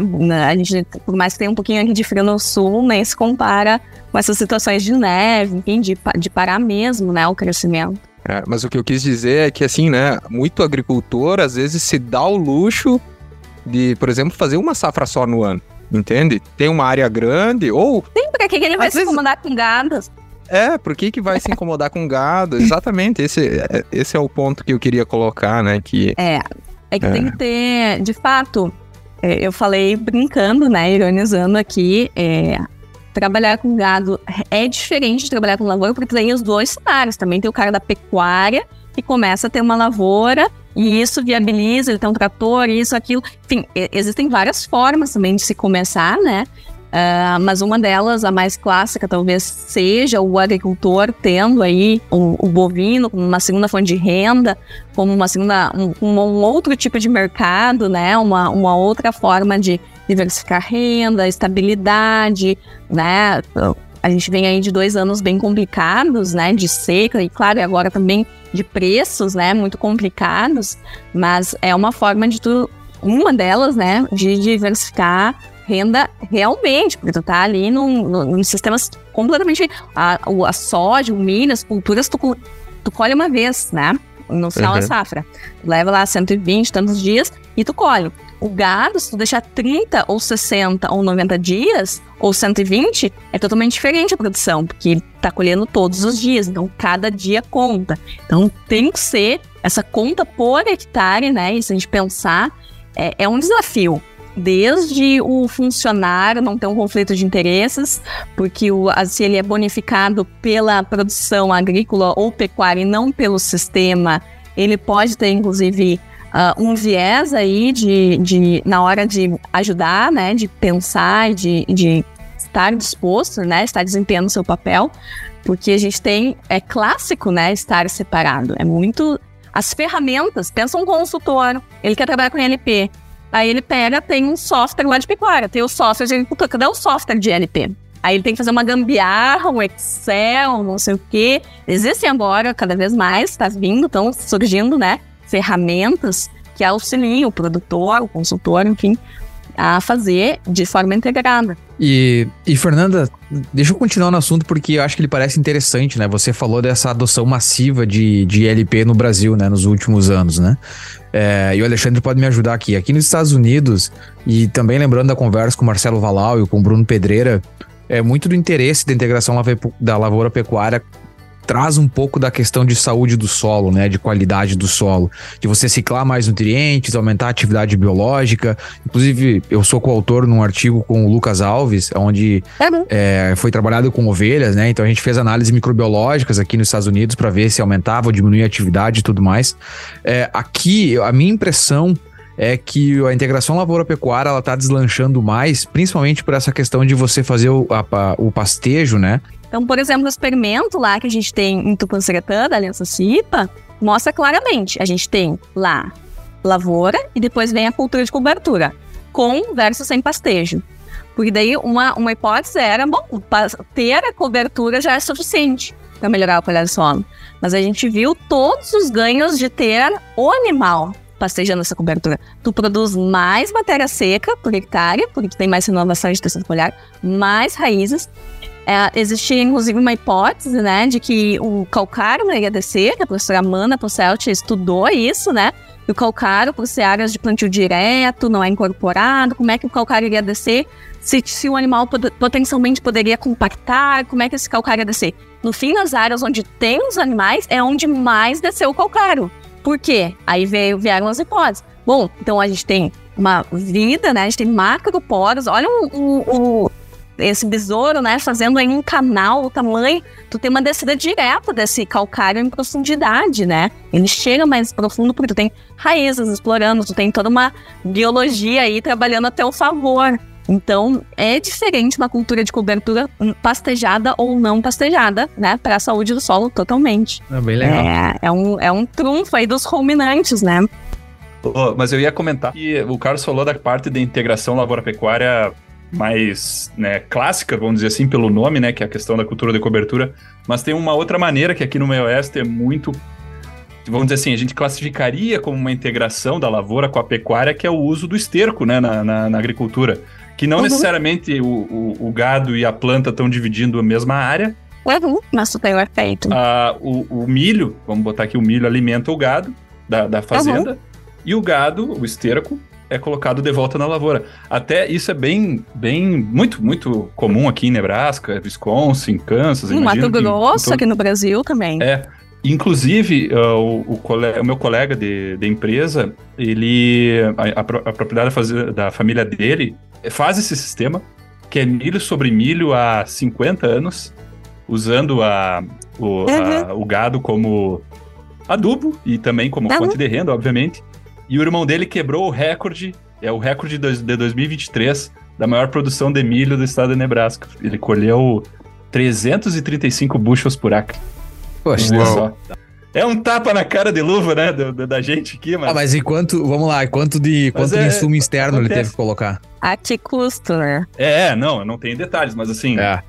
A gente, por mais que tenha um pouquinho aqui de frio no sul, nem se compara com essas situações de neve, enfim, de, de parar mesmo, né, o crescimento. É, mas o que eu quis dizer é que, assim, né, muito agricultor às vezes se dá o luxo de, por exemplo, fazer uma safra só no ano. Entende? Tem uma área grande, ou. Tem, pra que ele vai se incomodar com gado? É, por que, que vai se incomodar com gado? Exatamente, esse, é, esse é o ponto que eu queria colocar, né? Que, é, é que é. tem que ter, de fato, é, eu falei brincando, né, ironizando aqui, é, trabalhar com gado é diferente de trabalhar com lavoura, porque tem os dois cenários. Também tem o cara da pecuária, que começa a ter uma lavoura e isso viabiliza, ele tem um trator, isso, aquilo. Enfim, existem várias formas também de se começar, né? Uh, mas uma delas, a mais clássica, talvez seja o agricultor tendo aí o, o bovino como uma segunda fonte de renda, como uma segunda, um, um, outro tipo de mercado, né? Uma, uma outra forma de diversificar renda, estabilidade, né? A gente vem aí de dois anos bem complicados, né? De seca e, claro, agora também de preços, né? Muito complicados, mas é uma forma de tu, uma delas, né? De diversificar renda realmente, porque tu tá ali num, num, sistemas completamente. A, a soja, o milho, as culturas, tu, tu colhe uma vez, né? No final uhum. da safra. Leva lá 120 tantos dias e tu colhe. O gado, se tu deixar 30 ou 60 ou 90 dias, ou 120, é totalmente diferente a produção, porque ele tá colhendo todos os dias, então cada dia conta. Então tem que ser essa conta por hectare, né? E se a gente pensar, é, é um desafio desde o funcionário não ter um conflito de interesses, porque o, se ele é bonificado pela produção agrícola ou pecuária e não pelo sistema, ele pode ter, inclusive, uh, um viés aí de, de, na hora de ajudar, né, de pensar, de, de estar disposto, né, estar desempenhando seu papel, porque a gente tem, é clássico, né, estar separado, é muito... As ferramentas, pensa um consultor, ele quer trabalhar com NLP, aí ele pega, tem um software lá de pecuária, tem o software de agricultura, cadê o software de NLP? Aí ele tem que fazer uma gambiarra, um Excel, não sei o quê. Existem agora, cada vez mais, está vindo, estão surgindo, né? ferramentas que auxiliem o produtor, o consultor, enfim, a fazer de forma integrada. E, e, Fernanda, deixa eu continuar no assunto porque eu acho que ele parece interessante, né? Você falou dessa adoção massiva de, de LP no Brasil, né? Nos últimos anos, né? É, e o Alexandre pode me ajudar aqui. Aqui nos Estados Unidos, e também lembrando da conversa com o Marcelo Valau e com o Bruno Pedreira, é muito do interesse da integração da lavoura pecuária traz um pouco da questão de saúde do solo, né? De qualidade do solo. De você ciclar mais nutrientes, aumentar a atividade biológica. Inclusive, eu sou coautor num artigo com o Lucas Alves, onde é, foi trabalhado com ovelhas, né? Então a gente fez análises microbiológicas aqui nos Estados Unidos para ver se aumentava ou diminuía a atividade e tudo mais. É, aqui, a minha impressão é que a integração lavoura-pecuária ela está deslanchando mais, principalmente por essa questão de você fazer o, a, o pastejo, né? Então, por exemplo, o experimento lá que a gente tem em Tupanciretã, da Aliança Cipa, mostra claramente. A gente tem lá lavoura e depois vem a cultura de cobertura, com versus sem pastejo. Porque daí uma, uma hipótese era, bom, ter a cobertura já é suficiente para melhorar a qualidade do solo. Mas a gente viu todos os ganhos de ter o animal pastejando essa cobertura. Tu produz mais matéria seca por hectare, porque tem mais renovação de tecido foliar, mais raízes é, existia, inclusive, uma hipótese, né, de que o calcário iria descer, que a professora Amanda Posselt estudou isso, né, e o calcário, por ser áreas de plantio direto, não é incorporado, como é que o calcário iria descer, se, se o animal potencialmente poderia compactar, como é que esse calcário ia descer. No fim, nas áreas onde tem os animais, é onde mais desceu o calcário. Por quê? Aí veio, vieram as hipóteses. Bom, então a gente tem uma vida, né? A gente tem macroporos. Olha o, o, o esse besouro, né, fazendo aí um canal, o tamanho, tu tem uma descida direta desse calcário em profundidade, né? Ele chega mais profundo porque tu tem raízes explorando, tu tem toda uma biologia aí trabalhando a teu favor. Então, é diferente uma cultura de cobertura pastejada ou não pastejada, né? Para a saúde do solo, totalmente. É bem legal. É, é, um, é um trunfo aí dos ruminantes, né? Oh, mas eu ia comentar que o Carlos falou da parte da integração lavoura-pecuária mais né, clássica, vamos dizer assim, pelo nome, né, que é a questão da cultura de cobertura, mas tem uma outra maneira que aqui no meio oeste é muito, vamos dizer assim, a gente classificaria como uma integração da lavoura com a pecuária, que é o uso do esterco né, na, na, na agricultura, que não uhum. necessariamente o, o, o, gado e a planta estão dividindo a mesma área. Uhum, mas tem o efeito. Ah, o, o milho, vamos botar aqui, o milho alimenta o gado da, da fazenda, uhum. e o gado, o esterco, é colocado de volta na lavoura. Até isso é bem, bem, muito, muito comum aqui em Nebraska, Wisconsin, Kansas. No Mato Grosso, todo... aqui no Brasil também. É. Inclusive, uh, o, o, o, meu colega de, de empresa, ele. A, a, a propriedade da família dele faz esse sistema, que é milho sobre milho há 50 anos, usando a, o, uhum. a, o gado como adubo e também como uhum. fonte de renda, obviamente. E o irmão dele quebrou o recorde, é o recorde de 2023 da maior produção de milho do estado de Nebraska. Ele colheu 335 bushels por acre. Poxa, só. É um tapa na cara de luva, né, da, da gente aqui, mas... Ah, mas e quanto, vamos lá, quanto de, quanto é, de insumo externo acontece. ele teve que colocar? A que custo, né? É, não, eu não tenho detalhes, mas assim, é,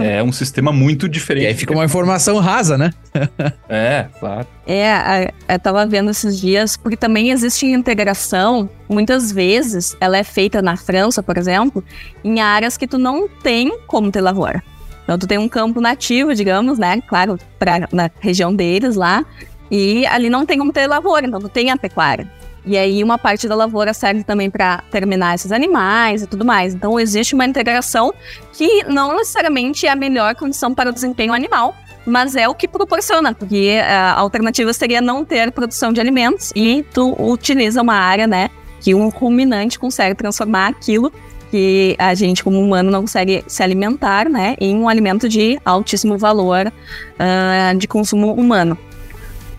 é um sistema muito diferente. E aí fica uma informação rasa, né? é, claro. É, eu tava vendo esses dias, porque também existe integração, muitas vezes, ela é feita na França, por exemplo, em áreas que tu não tem como ter lavoura. Então, tu tem um campo nativo, digamos, né? Claro, pra, na região deles lá. E ali não tem como ter lavoura, então tu tem a pecuária. E aí uma parte da lavoura serve também para terminar esses animais e tudo mais. Então existe uma integração que não necessariamente é a melhor condição para o desempenho animal, mas é o que proporciona, porque a alternativa seria não ter produção de alimentos e tu utiliza uma área, né, que um ruminante consegue transformar aquilo que a gente, como humano, não consegue se alimentar, né, em um alimento de altíssimo valor uh, de consumo humano.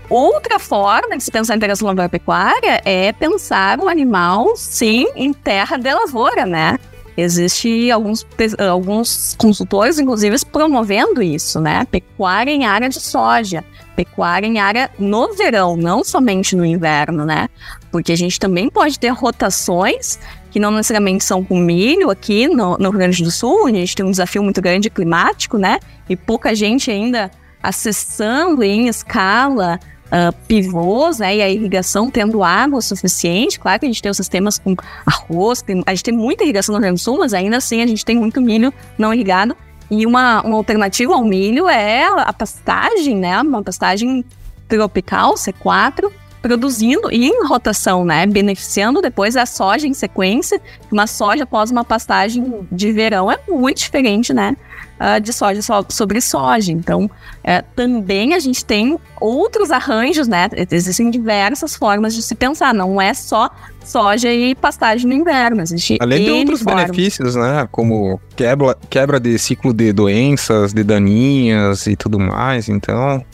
Outra forma de se pensar em integração lavoura-pecuária é pensar o animal, sim, em terra de lavoura, né? Existe alguns, alguns consultores, inclusive, promovendo isso, né? Pecuária em área de soja, pecuária em área no verão, não somente no inverno, né? Porque a gente também pode ter rotações que não necessariamente são com milho aqui no, no Rio Grande do Sul, a gente tem um desafio muito grande climático, né? E pouca gente ainda acessando em escala uh, pivôs, né, e a irrigação tendo água suficiente. Claro que a gente tem os sistemas com arroz, tem, a gente tem muita irrigação no Rio Grande do Sul, mas ainda assim a gente tem muito milho não irrigado. E uma, uma alternativa ao milho é a pastagem, né, uma pastagem tropical, C4, produzindo e em rotação, né? Beneficiando depois a soja em sequência. Uma soja após uma pastagem de verão é muito diferente, né? Uh, de soja sobre soja. Então, é, também a gente tem outros arranjos, né? Existem diversas formas de se pensar. Não é só soja e pastagem no inverno. Existe Além de outros formas. benefícios, né? Como quebra, quebra de ciclo de doenças, de daninhas e tudo mais. Então,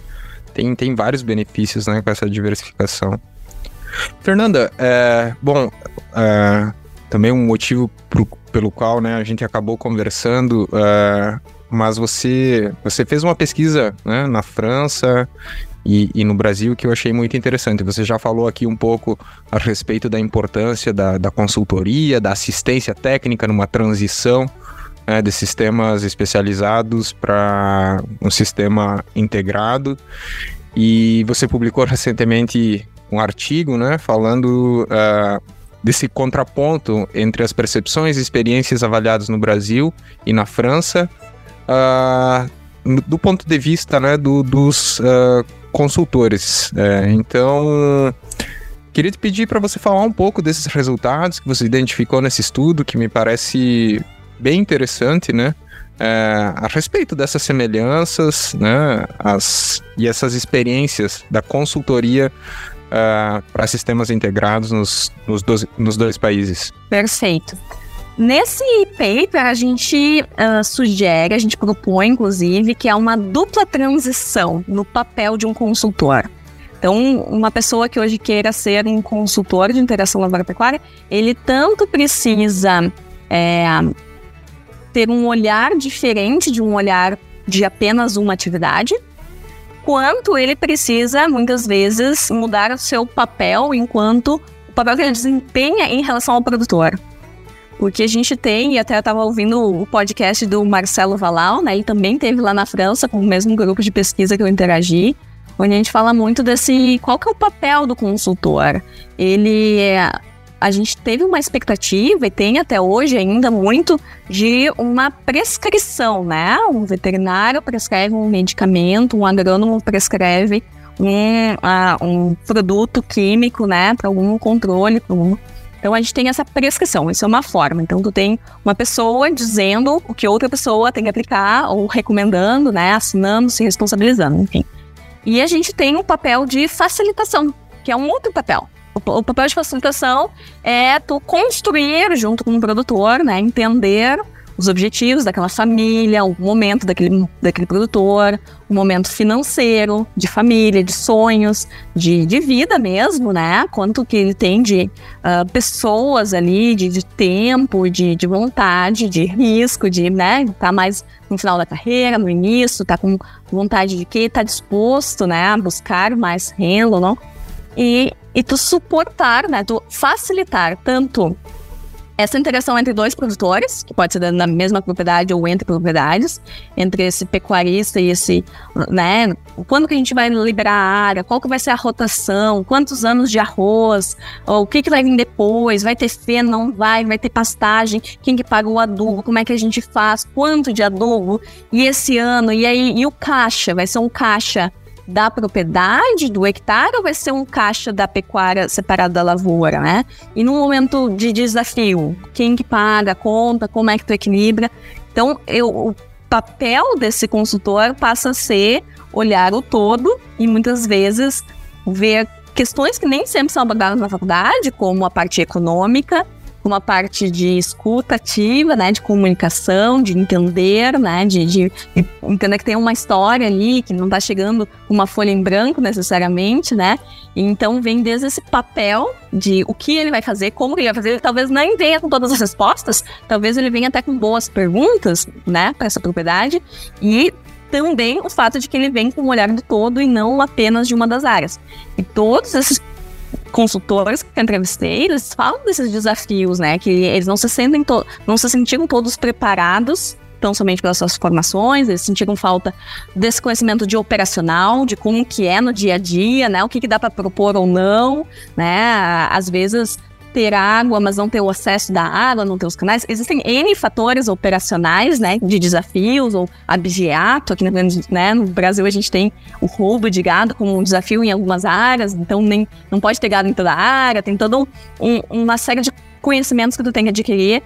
tem, tem vários benefícios né, com essa diversificação. Fernanda, é, bom, é, também um motivo pro, pelo qual né, a gente acabou conversando, é, mas você, você fez uma pesquisa né, na França e, e, no Brasil que eu achei muito interessante. Você já falou aqui um pouco a respeito da importância da, da consultoria, da assistência técnica numa transição né, de sistemas especializados para um sistema integrado. E você publicou recentemente um artigo, né, falando uh, desse contraponto entre as percepções e experiências avaliadas no Brasil e na França, uh, do ponto de vista, né, do, dos uh, consultores. É, então, queria te pedir para você falar um pouco desses resultados que você identificou nesse estudo, que me parece bem interessante, né? É, a respeito dessas semelhanças, né? As, e essas experiências da consultoria uh, para sistemas integrados nos, nos, dois, nos dois países. Perfeito. Nesse paper, a gente uh, sugere, a gente propõe, inclusive, que é uma dupla transição no papel de um consultor. Então, uma pessoa que hoje queira ser um consultor de interação lavoura-pecuária, ele tanto precisa é, ter um olhar diferente de um olhar de apenas uma atividade, quanto ele precisa, muitas vezes, mudar o seu papel enquanto o papel que ele desempenha em relação ao produtor. Porque a gente tem, e até eu estava ouvindo o podcast do Marcelo Valal, né? Ele também teve lá na França com o mesmo grupo de pesquisa que eu interagi, onde a gente fala muito desse qual que é o papel do consultor. Ele é a gente teve uma expectativa e tem até hoje ainda muito de uma prescrição, né? Um veterinário prescreve um medicamento, um agrônomo prescreve um, uh, um produto químico, né? Para algum controle, algum então a gente tem essa prescrição, isso é uma forma. Então tu tem uma pessoa dizendo o que outra pessoa tem que aplicar, ou recomendando, né, assinando, se responsabilizando, enfim. E a gente tem um papel de facilitação, que é um outro papel. O, papel de facilitação é tu construir junto com o produtor, né? Entender os objetivos daquela família, o momento daquele, daquele produtor, o momento financeiro, de família, de sonhos, de, de vida mesmo, né? Quanto que ele tem de uh, pessoas ali, de, de tempo, de, de vontade, de risco, de, né? Tá mais no final da carreira, no início, tá com vontade de quê? Tá disposto, né? A buscar mais renda, não? E e tu suportar, né, tu facilitar tanto essa interação entre dois produtores, que pode ser na mesma propriedade ou entre propriedades, entre esse pecuarista e esse, né, quando que a gente vai liberar a área, qual que vai ser a rotação, quantos anos de arroz, ou o que que vai vir depois, vai ter feno, não vai, vai ter pastagem, quem que paga o adubo, como é que a gente faz, quanto de adubo, e esse ano, e aí, e o caixa, vai ser um caixa da propriedade, do hectare, ou vai ser um caixa da pecuária separado da lavoura, né? E no momento de desafio, quem que paga a conta, como é que tu equilibra? Então, eu, o papel desse consultor passa a ser olhar o todo e muitas vezes ver questões que nem sempre são abordadas na faculdade, como a parte econômica, uma parte de escuta ativa, né, de comunicação, de entender, né, de, de, de entender que tem uma história ali, que não está chegando uma folha em branco necessariamente, né, então vem desde esse papel de o que ele vai fazer, como ele vai fazer, ele talvez nem venha com todas as respostas, talvez ele venha até com boas perguntas, né, para essa propriedade, e também o fato de que ele vem com um olhar do todo e não apenas de uma das áreas. E todos esses consultores que entrevistei, eles falam desses desafios, né? Que eles não se sentem não se sentiram todos preparados tão somente pelas suas formações, eles sentiram falta desse conhecimento de operacional, de como que é no dia a dia, né? O que, que dá para propor ou não, né? Às vezes ter água, mas não ter o acesso da água, não ter os canais. Existem N fatores operacionais, né, de desafios, ou abigeato, aqui né, no Brasil a gente tem o roubo de gado como um desafio em algumas áreas, então nem, não pode ter gado em toda a área, tem toda um, uma série de conhecimentos que tu tem que adquirir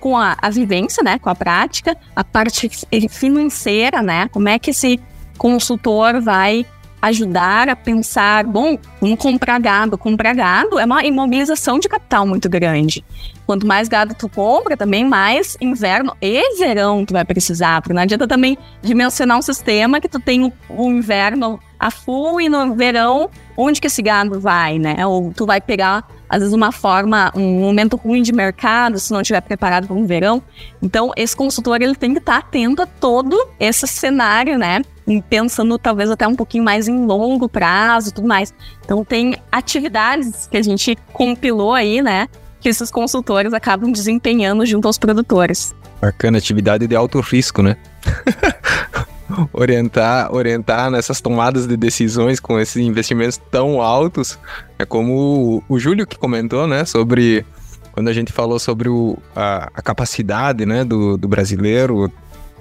com a, a vivência, né, com a prática, a parte financeira, né, como é que esse consultor vai ajudar a pensar, bom, vamos comprar gado. Comprar gado é uma imobilização de capital muito grande. Quanto mais gado tu compra, também mais inverno e verão tu vai precisar, porque não adianta também dimensionar um sistema que tu tem o, o inverno a full e no verão, onde que esse gado vai, né? Ou tu vai pegar, às vezes, uma forma, um momento ruim de mercado, se não estiver preparado para um verão. Então, esse consultor, ele tem que estar atento a todo esse cenário, né? pensando talvez até um pouquinho mais em longo prazo e tudo mais. Então tem atividades que a gente compilou aí, né? Que esses consultores acabam desempenhando junto aos produtores. Bacana, atividade de alto risco, né? orientar, orientar nessas tomadas de decisões com esses investimentos tão altos. É como o, Júlio que comentou, né? Sobre quando a gente falou sobre o, a, a capacidade né, do, do brasileiro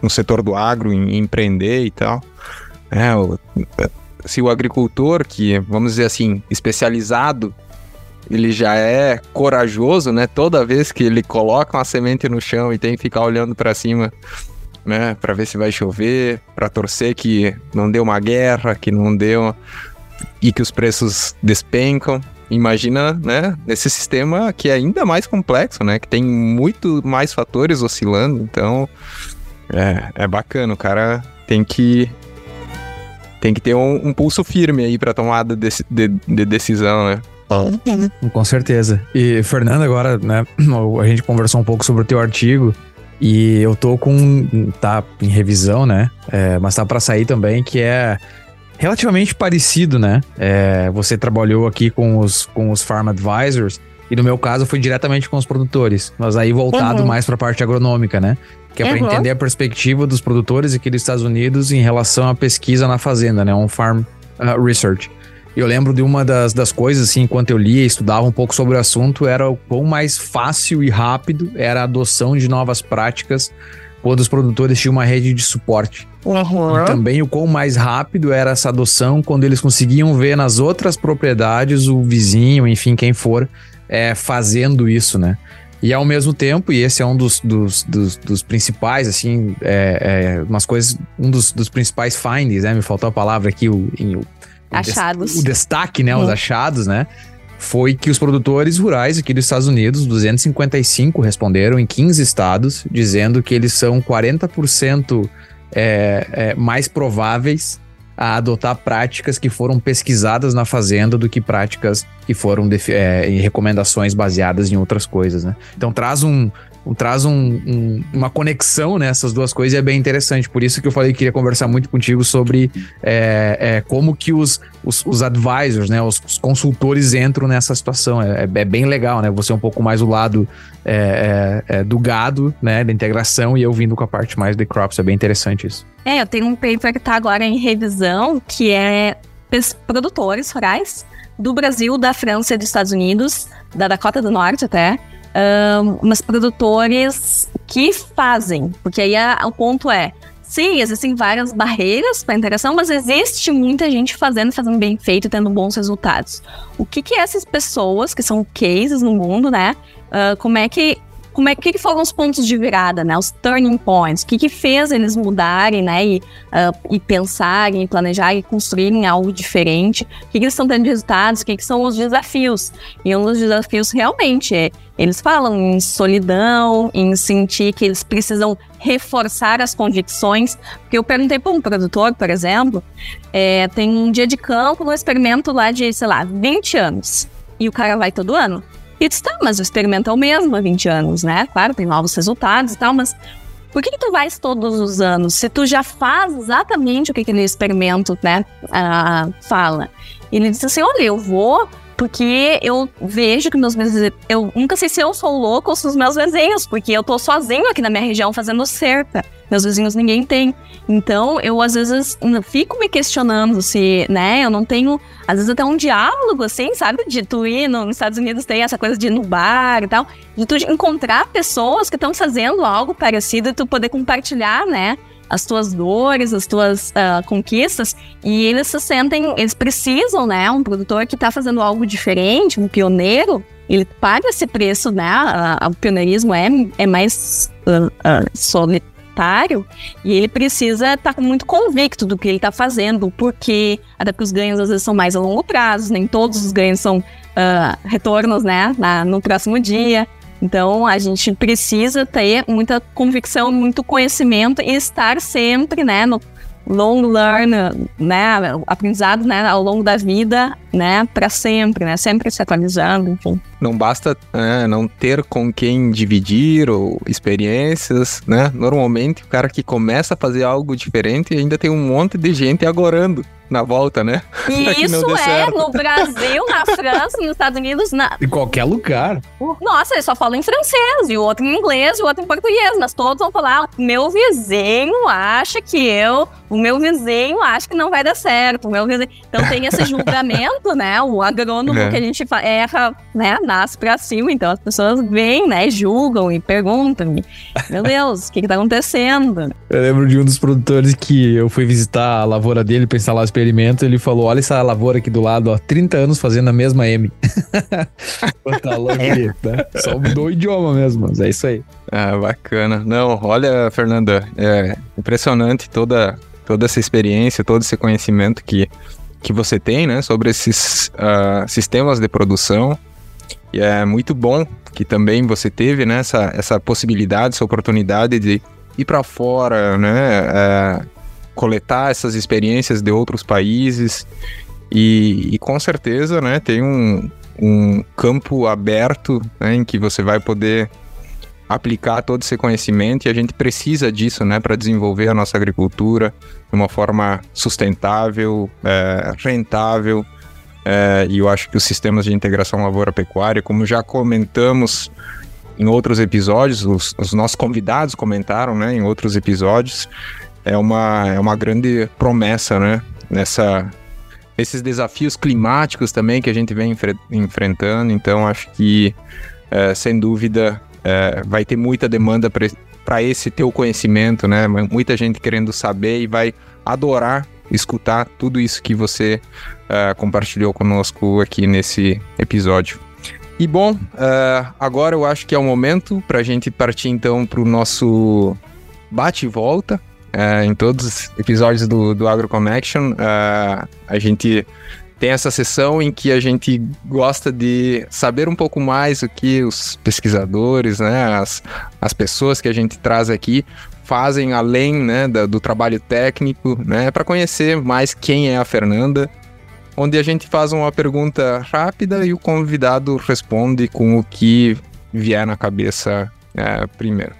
no setor do agro em, empreender e tal. É, o, se o agricultor, que vamos dizer assim, especializado, ele já é corajoso, né? Toda vez que ele coloca uma semente no chão e tem que ficar olhando para cima, né, para ver se vai chover, para torcer que não deu uma guerra, que não deu e que os preços despencam. Imagina, né, nesse sistema que é ainda mais complexo, né, que tem muito mais fatores oscilando. Então, é, é bacana, o cara tem que tem que ter um, um pulso firme aí para tomada de, de, de, decisão, né? Com certeza. E Fernando, agora, né, a gente conversou um pouco sobre o teu artigo e eu tô com tá em revisão, né? É, mas tá para sair também que é relativamente parecido, né? É, você trabalhou aqui com os com os farm advisors e no meu caso foi diretamente com os produtores, mas aí voltado uhum. mais para a parte agronômica, né? que é para uhum. entender a perspectiva dos produtores aqui dos Estados Unidos em relação à pesquisa na fazenda, né? Um farm uh, research. Eu lembro de uma das, das coisas, assim, enquanto eu lia e estudava um pouco sobre o assunto, era o quão mais fácil e rápido era a adoção de novas práticas quando os produtores tinham uma rede de suporte. Uhum. E também o quão mais rápido era essa adoção quando eles conseguiam ver nas outras propriedades o vizinho, enfim, quem for, é, fazendo isso, né? E ao mesmo tempo, e esse é um dos, dos, dos, dos principais, assim, é, é, umas coisas, um dos, dos principais findings, né? Me faltou a palavra aqui, o, o, achados. o destaque, né? Uhum. Os achados, né? Foi que os produtores rurais aqui dos Estados Unidos, 255 responderam em 15 estados, dizendo que eles são 40% é, é, mais prováveis a adotar práticas que foram pesquisadas na fazenda do que práticas que foram é, em recomendações baseadas em outras coisas, né? Então traz um traz um, um, uma conexão nessas né, duas coisas e é bem interessante. Por isso que eu falei que queria conversar muito contigo sobre é, é, como que os, os, os advisors, né, os, os, consultores entram nessa situação. É, é, bem legal, né? Você é um pouco mais o lado é, é, é, do gado, né, da integração e eu vindo com a parte mais de crops. É bem interessante isso. É, eu tenho um paper que está agora em revisão que é produtores rurais do Brasil, da França e dos Estados Unidos, da Dakota do Norte até, um, mas produtores que fazem, porque aí a, o ponto é, sim, existem várias barreiras para interação, mas existe muita gente fazendo, fazendo bem feito, tendo bons resultados. O que que essas pessoas, que são cases no mundo, né, uh, como é que como é que, foram os pontos de virada, né? Os turning points. O que, que fez eles mudarem, né? E, uh, e pensarem, planejarem, construírem algo diferente. O que, que eles estão tendo de resultados? O que, que são os desafios? E um dos desafios realmente é eles falam em solidão, em sentir que eles precisam reforçar as convicções. Porque eu perguntei para um produtor, por exemplo, é, tem um dia de campo no experimento lá de, sei lá, 20 anos. E o cara vai todo ano. E disse, tá, mas o experimento é o mesmo há 20 anos, né? Claro, tem novos resultados e tal, mas por que, que tu vais todos os anos se tu já faz exatamente o que aquele experimento, né, uh, fala? Ele disse assim, olha, eu vou porque eu vejo que meus vizinhos. Eu nunca sei se eu sou louco ou se os meus vizinhos, porque eu tô sozinho aqui na minha região fazendo cerca. Meus vizinhos ninguém tem. Então, eu às vezes fico me questionando se, né, eu não tenho, às vezes até um diálogo, assim, sabe? De tu ir no, nos Estados Unidos tem essa coisa de ir no bar e tal, de tu encontrar pessoas que estão fazendo algo parecido e tu poder compartilhar, né? As tuas dores, as tuas uh, conquistas, e eles se sentem, eles precisam, né? Um produtor que está fazendo algo diferente, um pioneiro, ele paga esse preço, né? Uh, o pioneirismo é, é mais uh, solitário e ele precisa estar tá muito convicto do que ele está fazendo, porque até porque os ganhos às vezes são mais a longo prazo, nem todos os ganhos são retornos, né? Na, no próximo dia. Então, a gente precisa ter muita convicção, muito conhecimento e estar sempre, né, no long learn, né, aprendizado, né, ao longo da vida, né, para sempre, né, sempre se atualizando, enfim. Não basta é, não ter com quem dividir ou experiências, né? Normalmente o cara que começa a fazer algo diferente ainda tem um monte de gente agorando na volta, né? Isso é, certo. no Brasil, na França, nos Estados Unidos, na... Em qualquer lugar. Nossa, eles só falam em francês, e o outro em inglês, e o outro em português, mas todos vão falar, meu vizinho acha que eu, o meu vizinho acha que não vai dar certo, o meu vizinho... Então tem esse julgamento, né? O agrônomo é. que a gente erra, né? Nasce pra cima, então as pessoas vêm, né? Julgam e perguntam, meu Deus, o que que tá acontecendo? Eu lembro de um dos produtores que eu fui visitar a lavoura dele pra instalar os experimento, ele falou: olha essa lavoura aqui do lado, ó, 30 anos fazendo a mesma M. tá longe, né? Só mudou o idioma mesmo, mas é isso aí. Ah, bacana. Não, olha, Fernanda, é impressionante toda, toda essa experiência, todo esse conhecimento que, que você tem, né, sobre esses uh, sistemas de produção. E é muito bom que também você teve, né, essa, essa possibilidade, essa oportunidade de ir para fora, né, é, coletar essas experiências de outros países e, e com certeza, né, tem um, um campo aberto né, em que você vai poder aplicar todo esse conhecimento e a gente precisa disso, né, para desenvolver a nossa agricultura de uma forma sustentável, é, rentável. É, e eu acho que os sistemas de integração lavoura-pecuária, como já comentamos em outros episódios, os, os nossos convidados comentaram, né, em outros episódios, é uma, é uma grande promessa, né? Nessa, esses desafios climáticos também que a gente vem enfre enfrentando. Então, acho que, é, sem dúvida, é, vai ter muita demanda para esse teu conhecimento, né? Muita gente querendo saber e vai adorar escutar tudo isso que você é, compartilhou conosco aqui nesse episódio. E bom, uh, agora eu acho que é o momento para a gente partir então para o nosso bate e volta. É, em todos os episódios do, do Agro Connection, uh, a gente tem essa sessão em que a gente gosta de saber um pouco mais o que os pesquisadores, né, as, as pessoas que a gente traz aqui fazem além né, da, do trabalho técnico, né, para conhecer mais quem é a Fernanda, onde a gente faz uma pergunta rápida e o convidado responde com o que vier na cabeça é, primeiro.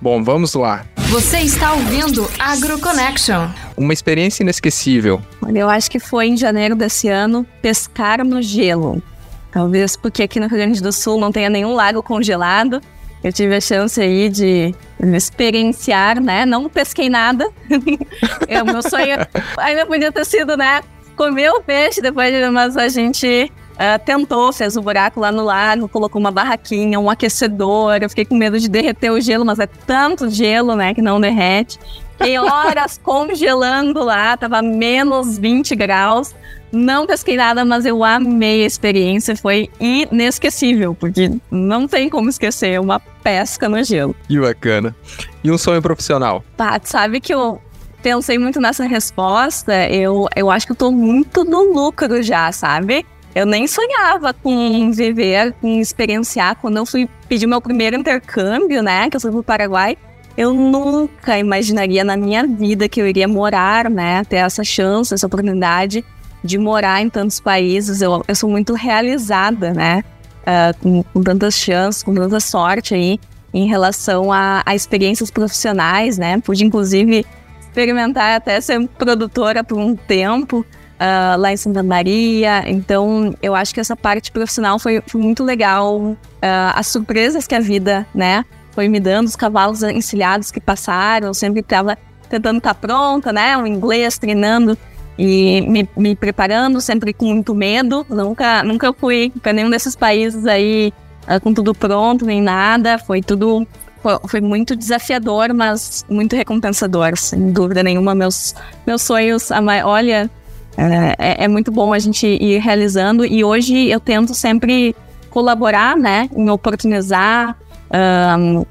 Bom, vamos lá. Você está ouvindo AgroConnection. Uma experiência inesquecível. Eu acho que foi em janeiro desse ano pescar no gelo. Talvez porque aqui no Rio Grande do Sul não tenha nenhum lago congelado. Eu tive a chance aí de experienciar, né? Não pesquei nada. é, o meu sonho ainda podia ter sido, né? Comer o peixe depois, mas a gente Uh, tentou, fez o um buraco lá no lago, colocou uma barraquinha, um aquecedor. Eu fiquei com medo de derreter o gelo, mas é tanto gelo, né, que não derrete. Fiquei horas congelando lá, tava menos 20 graus. Não pesquei nada, mas eu amei a experiência. Foi inesquecível, porque não tem como esquecer uma pesca no gelo. Que bacana. E um sonho profissional? Pá, sabe que eu pensei muito nessa resposta. Eu, eu acho que eu tô muito no lucro já, sabe? Eu nem sonhava com viver, com experienciar. Quando eu fui pedir meu primeiro intercâmbio, né, que eu fui pro Paraguai, eu nunca imaginaria na minha vida que eu iria morar, né, ter essa chance, essa oportunidade de morar em tantos países. Eu, eu sou muito realizada, né, uh, com, com, tantas chances, com tanta sorte aí em relação a, a experiências profissionais, né. Pude, inclusive, experimentar até ser produtora por um tempo uh, lá em Santa Maria. Então, eu acho que essa parte profissional foi, foi muito legal. Uh, as surpresas que a vida, né, foi me dando, os cavalos encilhados que passaram, eu sempre estava tentando estar tá pronta, né, o inglês, treinando e me, me, preparando, sempre com muito medo. Nunca, nunca fui para nenhum desses países aí uh, com tudo pronto, nem nada. Foi tudo foi muito desafiador, mas muito recompensador, sem dúvida nenhuma. Meus, meus sonhos, olha, é, é, muito bom a gente ir realizando e hoje eu tento sempre colaborar, né, em oportunizar um,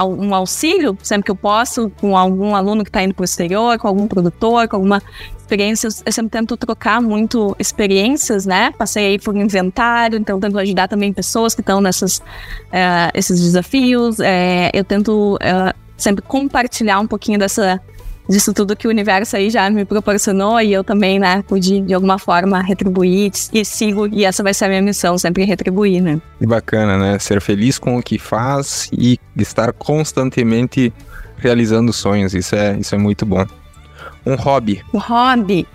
um auxílio, sempre que eu posso, com algum aluno que está indo para o exterior, com algum produtor, com alguma experiência. Eu sempre tento trocar muito experiências, né? Passei aí por inventário, então tento ajudar também pessoas que estão nesses uh, esses desafios. Uh, eu tento uh, sempre compartilhar um pouquinho dessa disso tudo que o universo aí já me proporcionou e eu também, né, pude de alguma forma retribuir e sigo, e essa vai ser a minha missão, sempre retribuir, né. Que bacana, né, ser feliz com o que faz e estar constantemente realizando sonhos, isso é, isso é muito bom. Um hobby. Um hobby.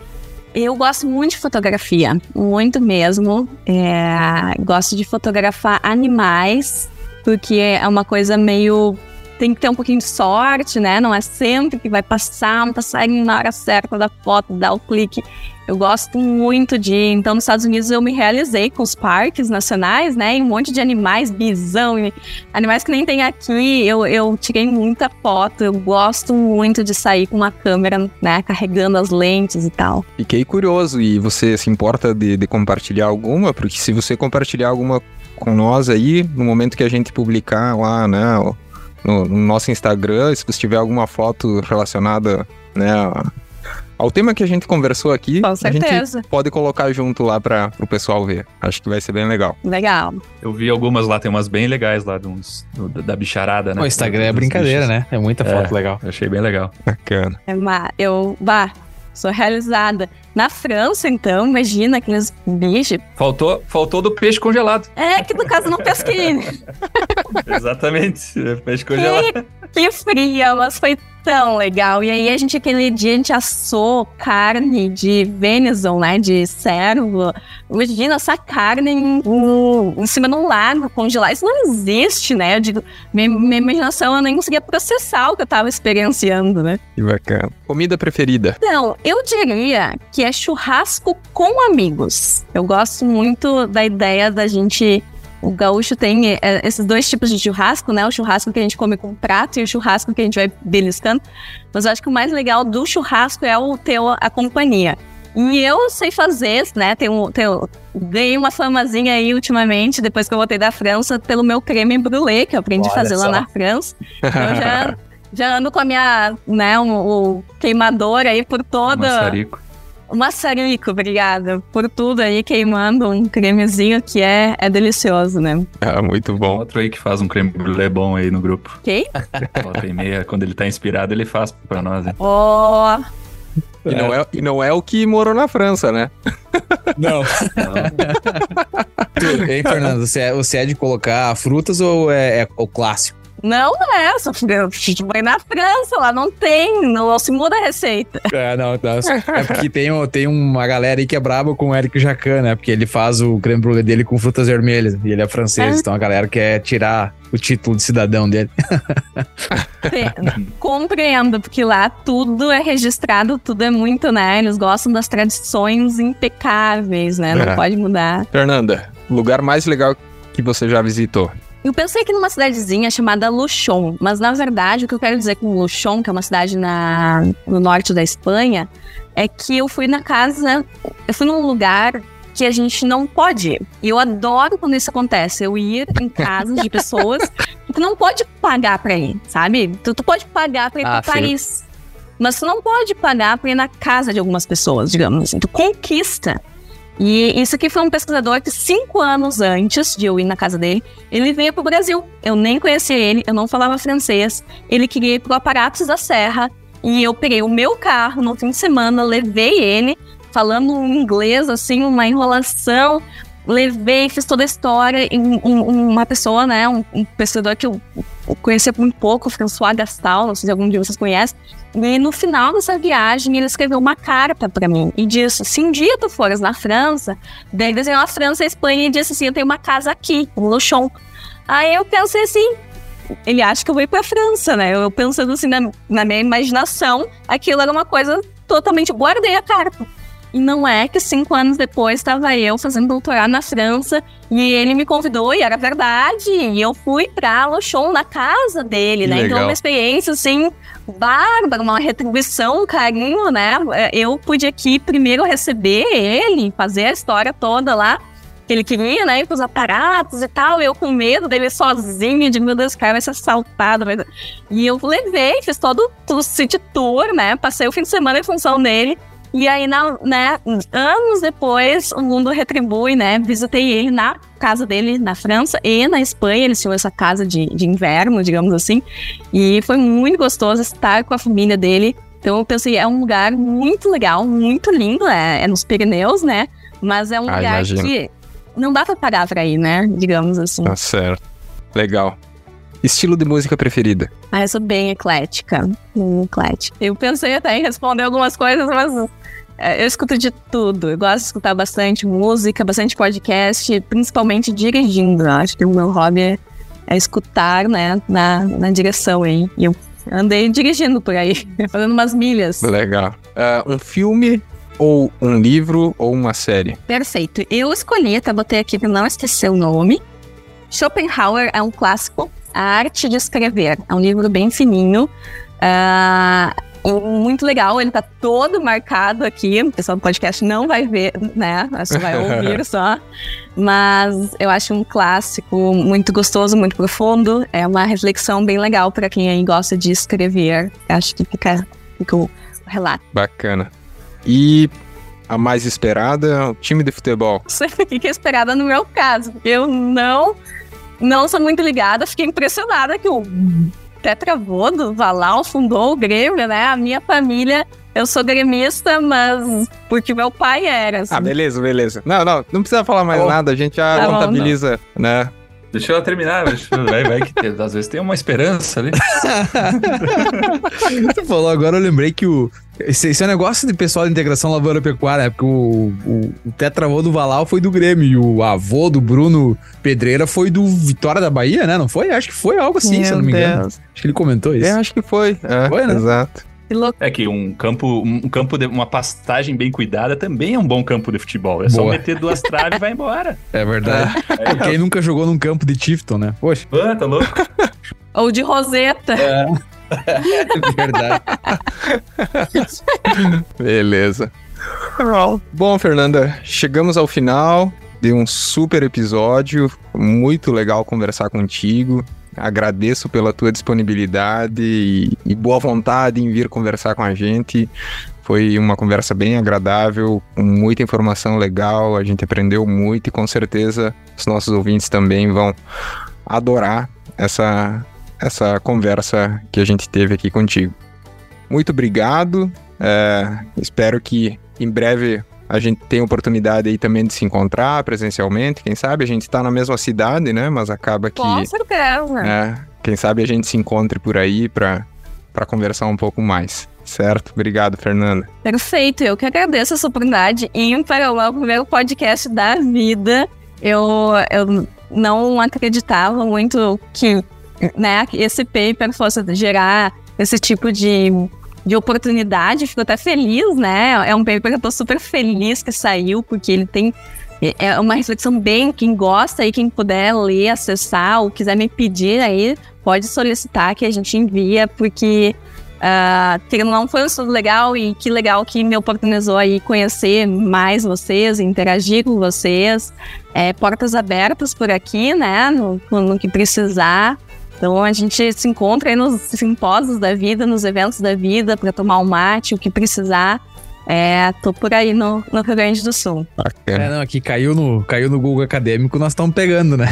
Eu gosto muito de fotografia, muito mesmo. É, gosto de fotografar animais, porque é uma coisa meio tem que ter um pouquinho de sorte, né? Não é sempre que vai passar um passarinho na hora certa da foto, dar o clique. Eu gosto muito de. Então, nos Estados Unidos, eu me realizei com os parques nacionais, né? E um monte de animais, bisão, animais que nem tem aqui. Eu, eu tirei muita foto. Eu gosto muito de sair com uma câmera, né? Carregando as lentes e tal. Fiquei curioso. E você se importa de, de compartilhar alguma? Porque se você compartilhar alguma com nós aí, no momento que a gente publicar lá, né? No, no nosso Instagram, se você tiver alguma foto relacionada, né, ao tema que a gente conversou aqui, Com certeza. a gente pode colocar junto lá para o pessoal ver. Acho que vai ser bem legal. Legal. Eu vi algumas lá, tem umas bem legais lá de uns, do, da bicharada, né? O Instagram é brincadeira, bichos. né? É muita foto é, legal. Achei bem legal. Bacana. É uma, eu, bah, sou realizada. Na França, então, imagina aqueles bichos. Faltou, faltou do peixe congelado. É, que no caso não pesquei. Exatamente, peixe congelado. Que, que fria, mas foi tão legal. E aí a gente, aquele dia, a gente assou carne de venison, né? De cervo. Imagina essa carne em, em, cima de um lago congelar. Isso não existe, né? Eu digo, minha, minha imaginação eu nem conseguia processar o que eu tava experienciando, né? Que bacana. Comida preferida? Então, eu diria que é churrasco com amigos. Eu gosto muito da ideia da gente o gaúcho tem é, esses dois tipos de churrasco, né? O churrasco que a gente come com prato e o churrasco que a gente vai beliscando. Mas eu acho que o mais legal do churrasco é o ter a companhia. E eu sei fazer, né? Tenho, tenho, ganhei uma famazinha aí ultimamente, depois que eu voltei da França, pelo meu creme brulee, que eu aprendi a fazer só. lá na França. Então já, já ando com a minha, né, o um, um queimador aí por toda. Maçarico. O maçarico, obrigada. Por tudo aí, queimando um cremezinho que é, é delicioso, né? Ah, muito bom. Outro aí que faz um creme brulee bom aí no grupo. Quem? Volta e meia, quando ele tá inspirado, ele faz pra nós. Ó... Oh. E, não é, e não é o que morou na França, né? Não. não. Ei, Fernando, você é, você é de colocar frutas ou é, é o clássico? Não, não é. Só foi na França, lá não tem, não se muda a receita. É, não, não. É porque tem, tem uma galera aí que é braba com o Eric Jacan, né? Porque ele faz o creme brulee dele com frutas vermelhas e ele é francês, é. então a galera quer tirar o título de cidadão dele. Compreendo, porque lá tudo é registrado, tudo é muito, né? Eles gostam das tradições impecáveis, né? Não é. pode mudar. Fernanda, lugar mais legal que você já visitou? Eu pensei aqui numa cidadezinha chamada Luchon, mas na verdade o que eu quero dizer com Luchon, que é uma cidade na, no norte da Espanha, é que eu fui na casa, eu fui num lugar que a gente não pode ir. E eu adoro quando isso acontece, eu ir em casas de pessoas que tu não pode pagar pra ir, sabe? Tu, tu pode pagar pra ir ah, sim. Paris, mas tu não pode pagar pra ir na casa de algumas pessoas, digamos assim. Tu conquista e isso aqui foi um pesquisador que cinco anos antes de eu ir na casa dele, ele veio para o Brasil. Eu nem conhecia ele, eu não falava francês. Ele queria ir para o Aparatos da Serra e eu peguei o meu carro no fim de semana, levei ele, falando inglês, assim, uma enrolação. Levei, fiz toda a história. E um, um, uma pessoa, né, um, um pesquisador que eu conhecia muito pouco, François Gastal, não sei se algum de vocês conhece. E no final dessa viagem, ele escreveu uma carta para mim e disse: se um dia tu fores na França, daí desenhou a França e a Espanha e disse assim: eu tenho uma casa aqui, em Luchon. Aí eu pensei assim, ele acha que eu vou ir pra França, né? Eu pensando assim na, na minha imaginação, aquilo era uma coisa totalmente. Guardei a carta. E não é que cinco anos depois estava eu fazendo doutorado na França e ele me convidou e era verdade. E eu fui pra Luchon na casa dele, Que né? Então, legal. uma experiência assim, bárbara, uma retribuição, um carinho, né? Eu pude aqui primeiro receber ele, fazer a história toda lá que ele queria, né? Ir pros aparatos e tal. Eu com medo dele sozinho, de meu Deus, o cara vai ser assaltado. E eu levei, fiz todo o city tour, né? Passei o fim de semana em função dele. E aí, na, né, anos depois, o mundo retribui, né? Visitei ele na casa dele na França e na Espanha. Eles tinham essa casa de, de inverno, digamos assim. E foi muito gostoso estar com a família dele. Então eu pensei, é um lugar muito legal, muito lindo. É, é nos Pirineus, né? Mas é um Ah, lugar imagino. que não dá pra parar pra ir, né? Digamos assim. Tá certo. Legal. Estilo de música preferida? Ah, eu sou bem eclética. Bem eclética. Eu pensei até em responder algumas coisas, mas é, eu escuto de tudo. Eu gosto de escutar bastante música, bastante podcast, principalmente dirigindo. Eu Acho que o meu hobby é, é escutar, né, na, na direção aí. E eu andei dirigindo por aí, fazendo umas milhas. Legal. Ah, um filme ou um livro ou uma série? Perfeito. Eu escolhi, até botei aqui pra não esquecer o nome. Schopenhauer é um clássico. A Arte de Escrever. É um livro bem fininho. e muito legal, ele tá todo marcado aqui. O pessoal do podcast não vai ver, né? Só vai ouvir só. Mas eu acho um clássico muito gostoso, muito profundo. É uma reflexão bem legal para quem aí gosta de escrever. Acho que fica, fica o relato. Bacana. E a mais esperada, o time de futebol. Fiquei esperada no meu caso, porque eu não, não sou muito ligada. Fiquei impressionada que o tetravô do Valau fundou o Grêmio, né? A minha família, eu sou gremista, mas porque meu pai era. assim. Ah, beleza, beleza. Não, não, não precisa falar mais bom. nada, a gente já Tá bom, contabiliza, né? Deixa ela terminar, vai, vai que tem- às vezes tem uma esperança ali. Você falou agora, eu lembrei que o. Esse, esse é um negócio de pessoal de integração lavoura pecuária, né? Porque o, o, o tetravô do Valau foi do Grêmio e o avô do Bruno Pedreira foi do Vitória da Bahia, né? Não foi? Acho que foi algo assim, se eu não me engano. Acho que ele comentou isso. É, acho que foi. É, Foi, né? Exato. Que louco. É que um campo, um campo de uma pastagem bem cuidada também é um bom campo de futebol. É só Boa. meter duas traves e vai embora. É verdade. É, Quem nunca jogou num campo de Tifton, né? Poxa, Ah, tá louco? Ou de Roseta. é verdade. Beleza. Bom, Fernanda, chegamos ao final de um super episódio. Muito legal conversar contigo. Agradeço pela tua disponibilidade e, e boa vontade em vir conversar com a gente. Foi uma conversa bem agradável, com muita informação legal. A gente aprendeu muito e com certeza os nossos ouvintes também vão adorar essa, essa conversa que a gente teve aqui contigo. Muito obrigado. É, espero que em breve a gente tenha oportunidade aí também de se encontrar presencialmente. Quem sabe a gente está na mesma cidade, né? Mas acaba que, Com certeza. é, quem sabe a gente se encontre por aí para conversar um pouco mais. Certo? Obrigado, Fernanda. Perfeito, eu que agradeço essa oportunidade ímpar, o meu primeiro podcast da vida. Eu, eu não acreditava muito que né, esse paper fosse gerar esse tipo de, de oportunidade. Fico até feliz, né? É um paper que eu tô super feliz que saiu, porque ele tem. É uma reflexão bem, quem gosta e quem puder ler, acessar ou quiser me pedir aí, pode solicitar que a gente envia, porque Uh, querendo ou não, foi um estudo legal e que legal que me oportunizou aí conhecer mais vocês, interagir com vocês. É, portas abertas por aqui, né? No, no que precisar. Então a gente se encontra aí nos simpósios da vida, nos eventos da vida, para tomar um mate, o que precisar. É, tô por aí no, no Rio Grande do Sul. Bacana. É, não, aqui caiu no, caiu no Google Acadêmico, nós estamos pegando, né?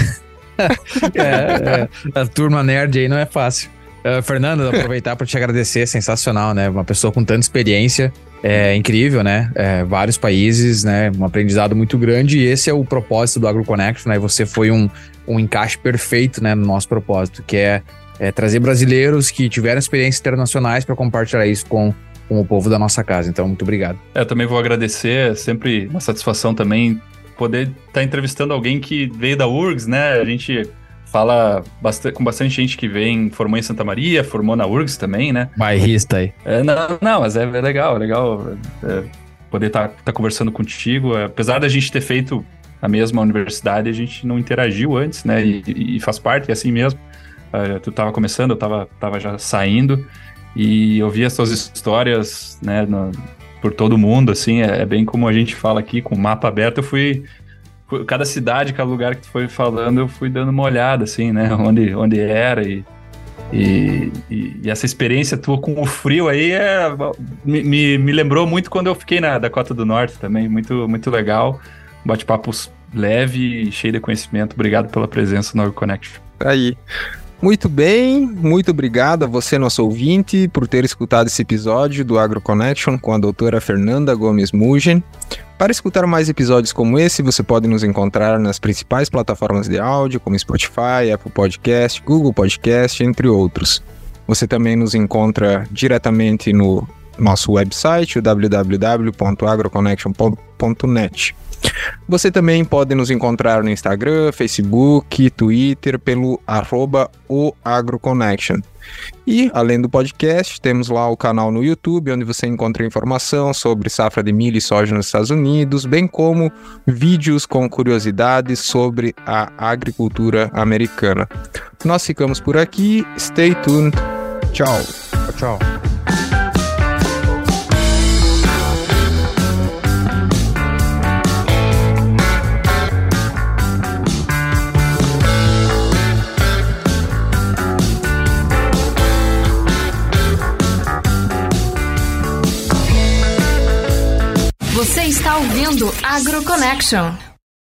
é, é, a turma nerd aí não é fácil. Uh, Fernando, aproveitar para te agradecer, sensacional, né? Uma pessoa com tanta experiência, é incrível, né? É, vários países, né? Um aprendizado muito grande e esse é o propósito do AgroConnect, né? Você foi um, um encaixe perfeito, né? No nosso propósito, que é é, trazer brasileiros que tiveram experiências internacionais para compartilhar isso com, com o povo da nossa casa. Então, muito obrigado. É, eu também vou agradecer, é sempre uma satisfação também poder estar tá entrevistando alguém que veio da URGS, né? A gente fala bastante, com bastante gente que vem, formou em Santa Maria, formou na URGS também, né? Bairrista aí. É, não, não, mas é, é legal, é legal é, poder estar tá, tá conversando contigo. É, apesar da gente ter feito a mesma universidade, a gente não interagiu antes, né? E, e faz parte, é assim mesmo. Uh, tu estava começando, eu estava tava já saindo e ouvir as tuas histórias, né, no, por todo mundo, assim, é, é, bem como a gente fala aqui, com o mapa aberto, eu fui, fui, cada cidade, cada lugar que tu foi falando, eu fui dando uma olhada, assim, né, onde, onde era e, e, e, e essa experiência tua com o frio aí é, me, me lembrou muito quando eu fiquei na Dakota do Norte também, muito, muito legal, bate-papo leve e cheio de conhecimento, obrigado pela presença no Connection. Aí. Muito bem, muito obrigado a você, nosso ouvinte, por ter escutado esse episódio do Agro Connection com a doutora Fernanda Gomes Mugen. Para escutar mais episódios como esse, você pode nos encontrar nas principais plataformas de áudio, como Spotify, Apple Podcast, Google Podcast, entre outros. Você também nos encontra diretamente no nosso website, www.agroconnection.net. Você também pode nos encontrar no Instagram, Facebook, Twitter pelo arroba o AgroConnection. E, além do podcast, temos lá o canal no YouTube, onde você encontra informação sobre safra de milho e soja nos Estados Unidos, bem como vídeos com curiosidades sobre a agricultura americana. Nós ficamos por aqui. Stay tuned. Tchau. Tchau. Está ouvindo AgroConnection.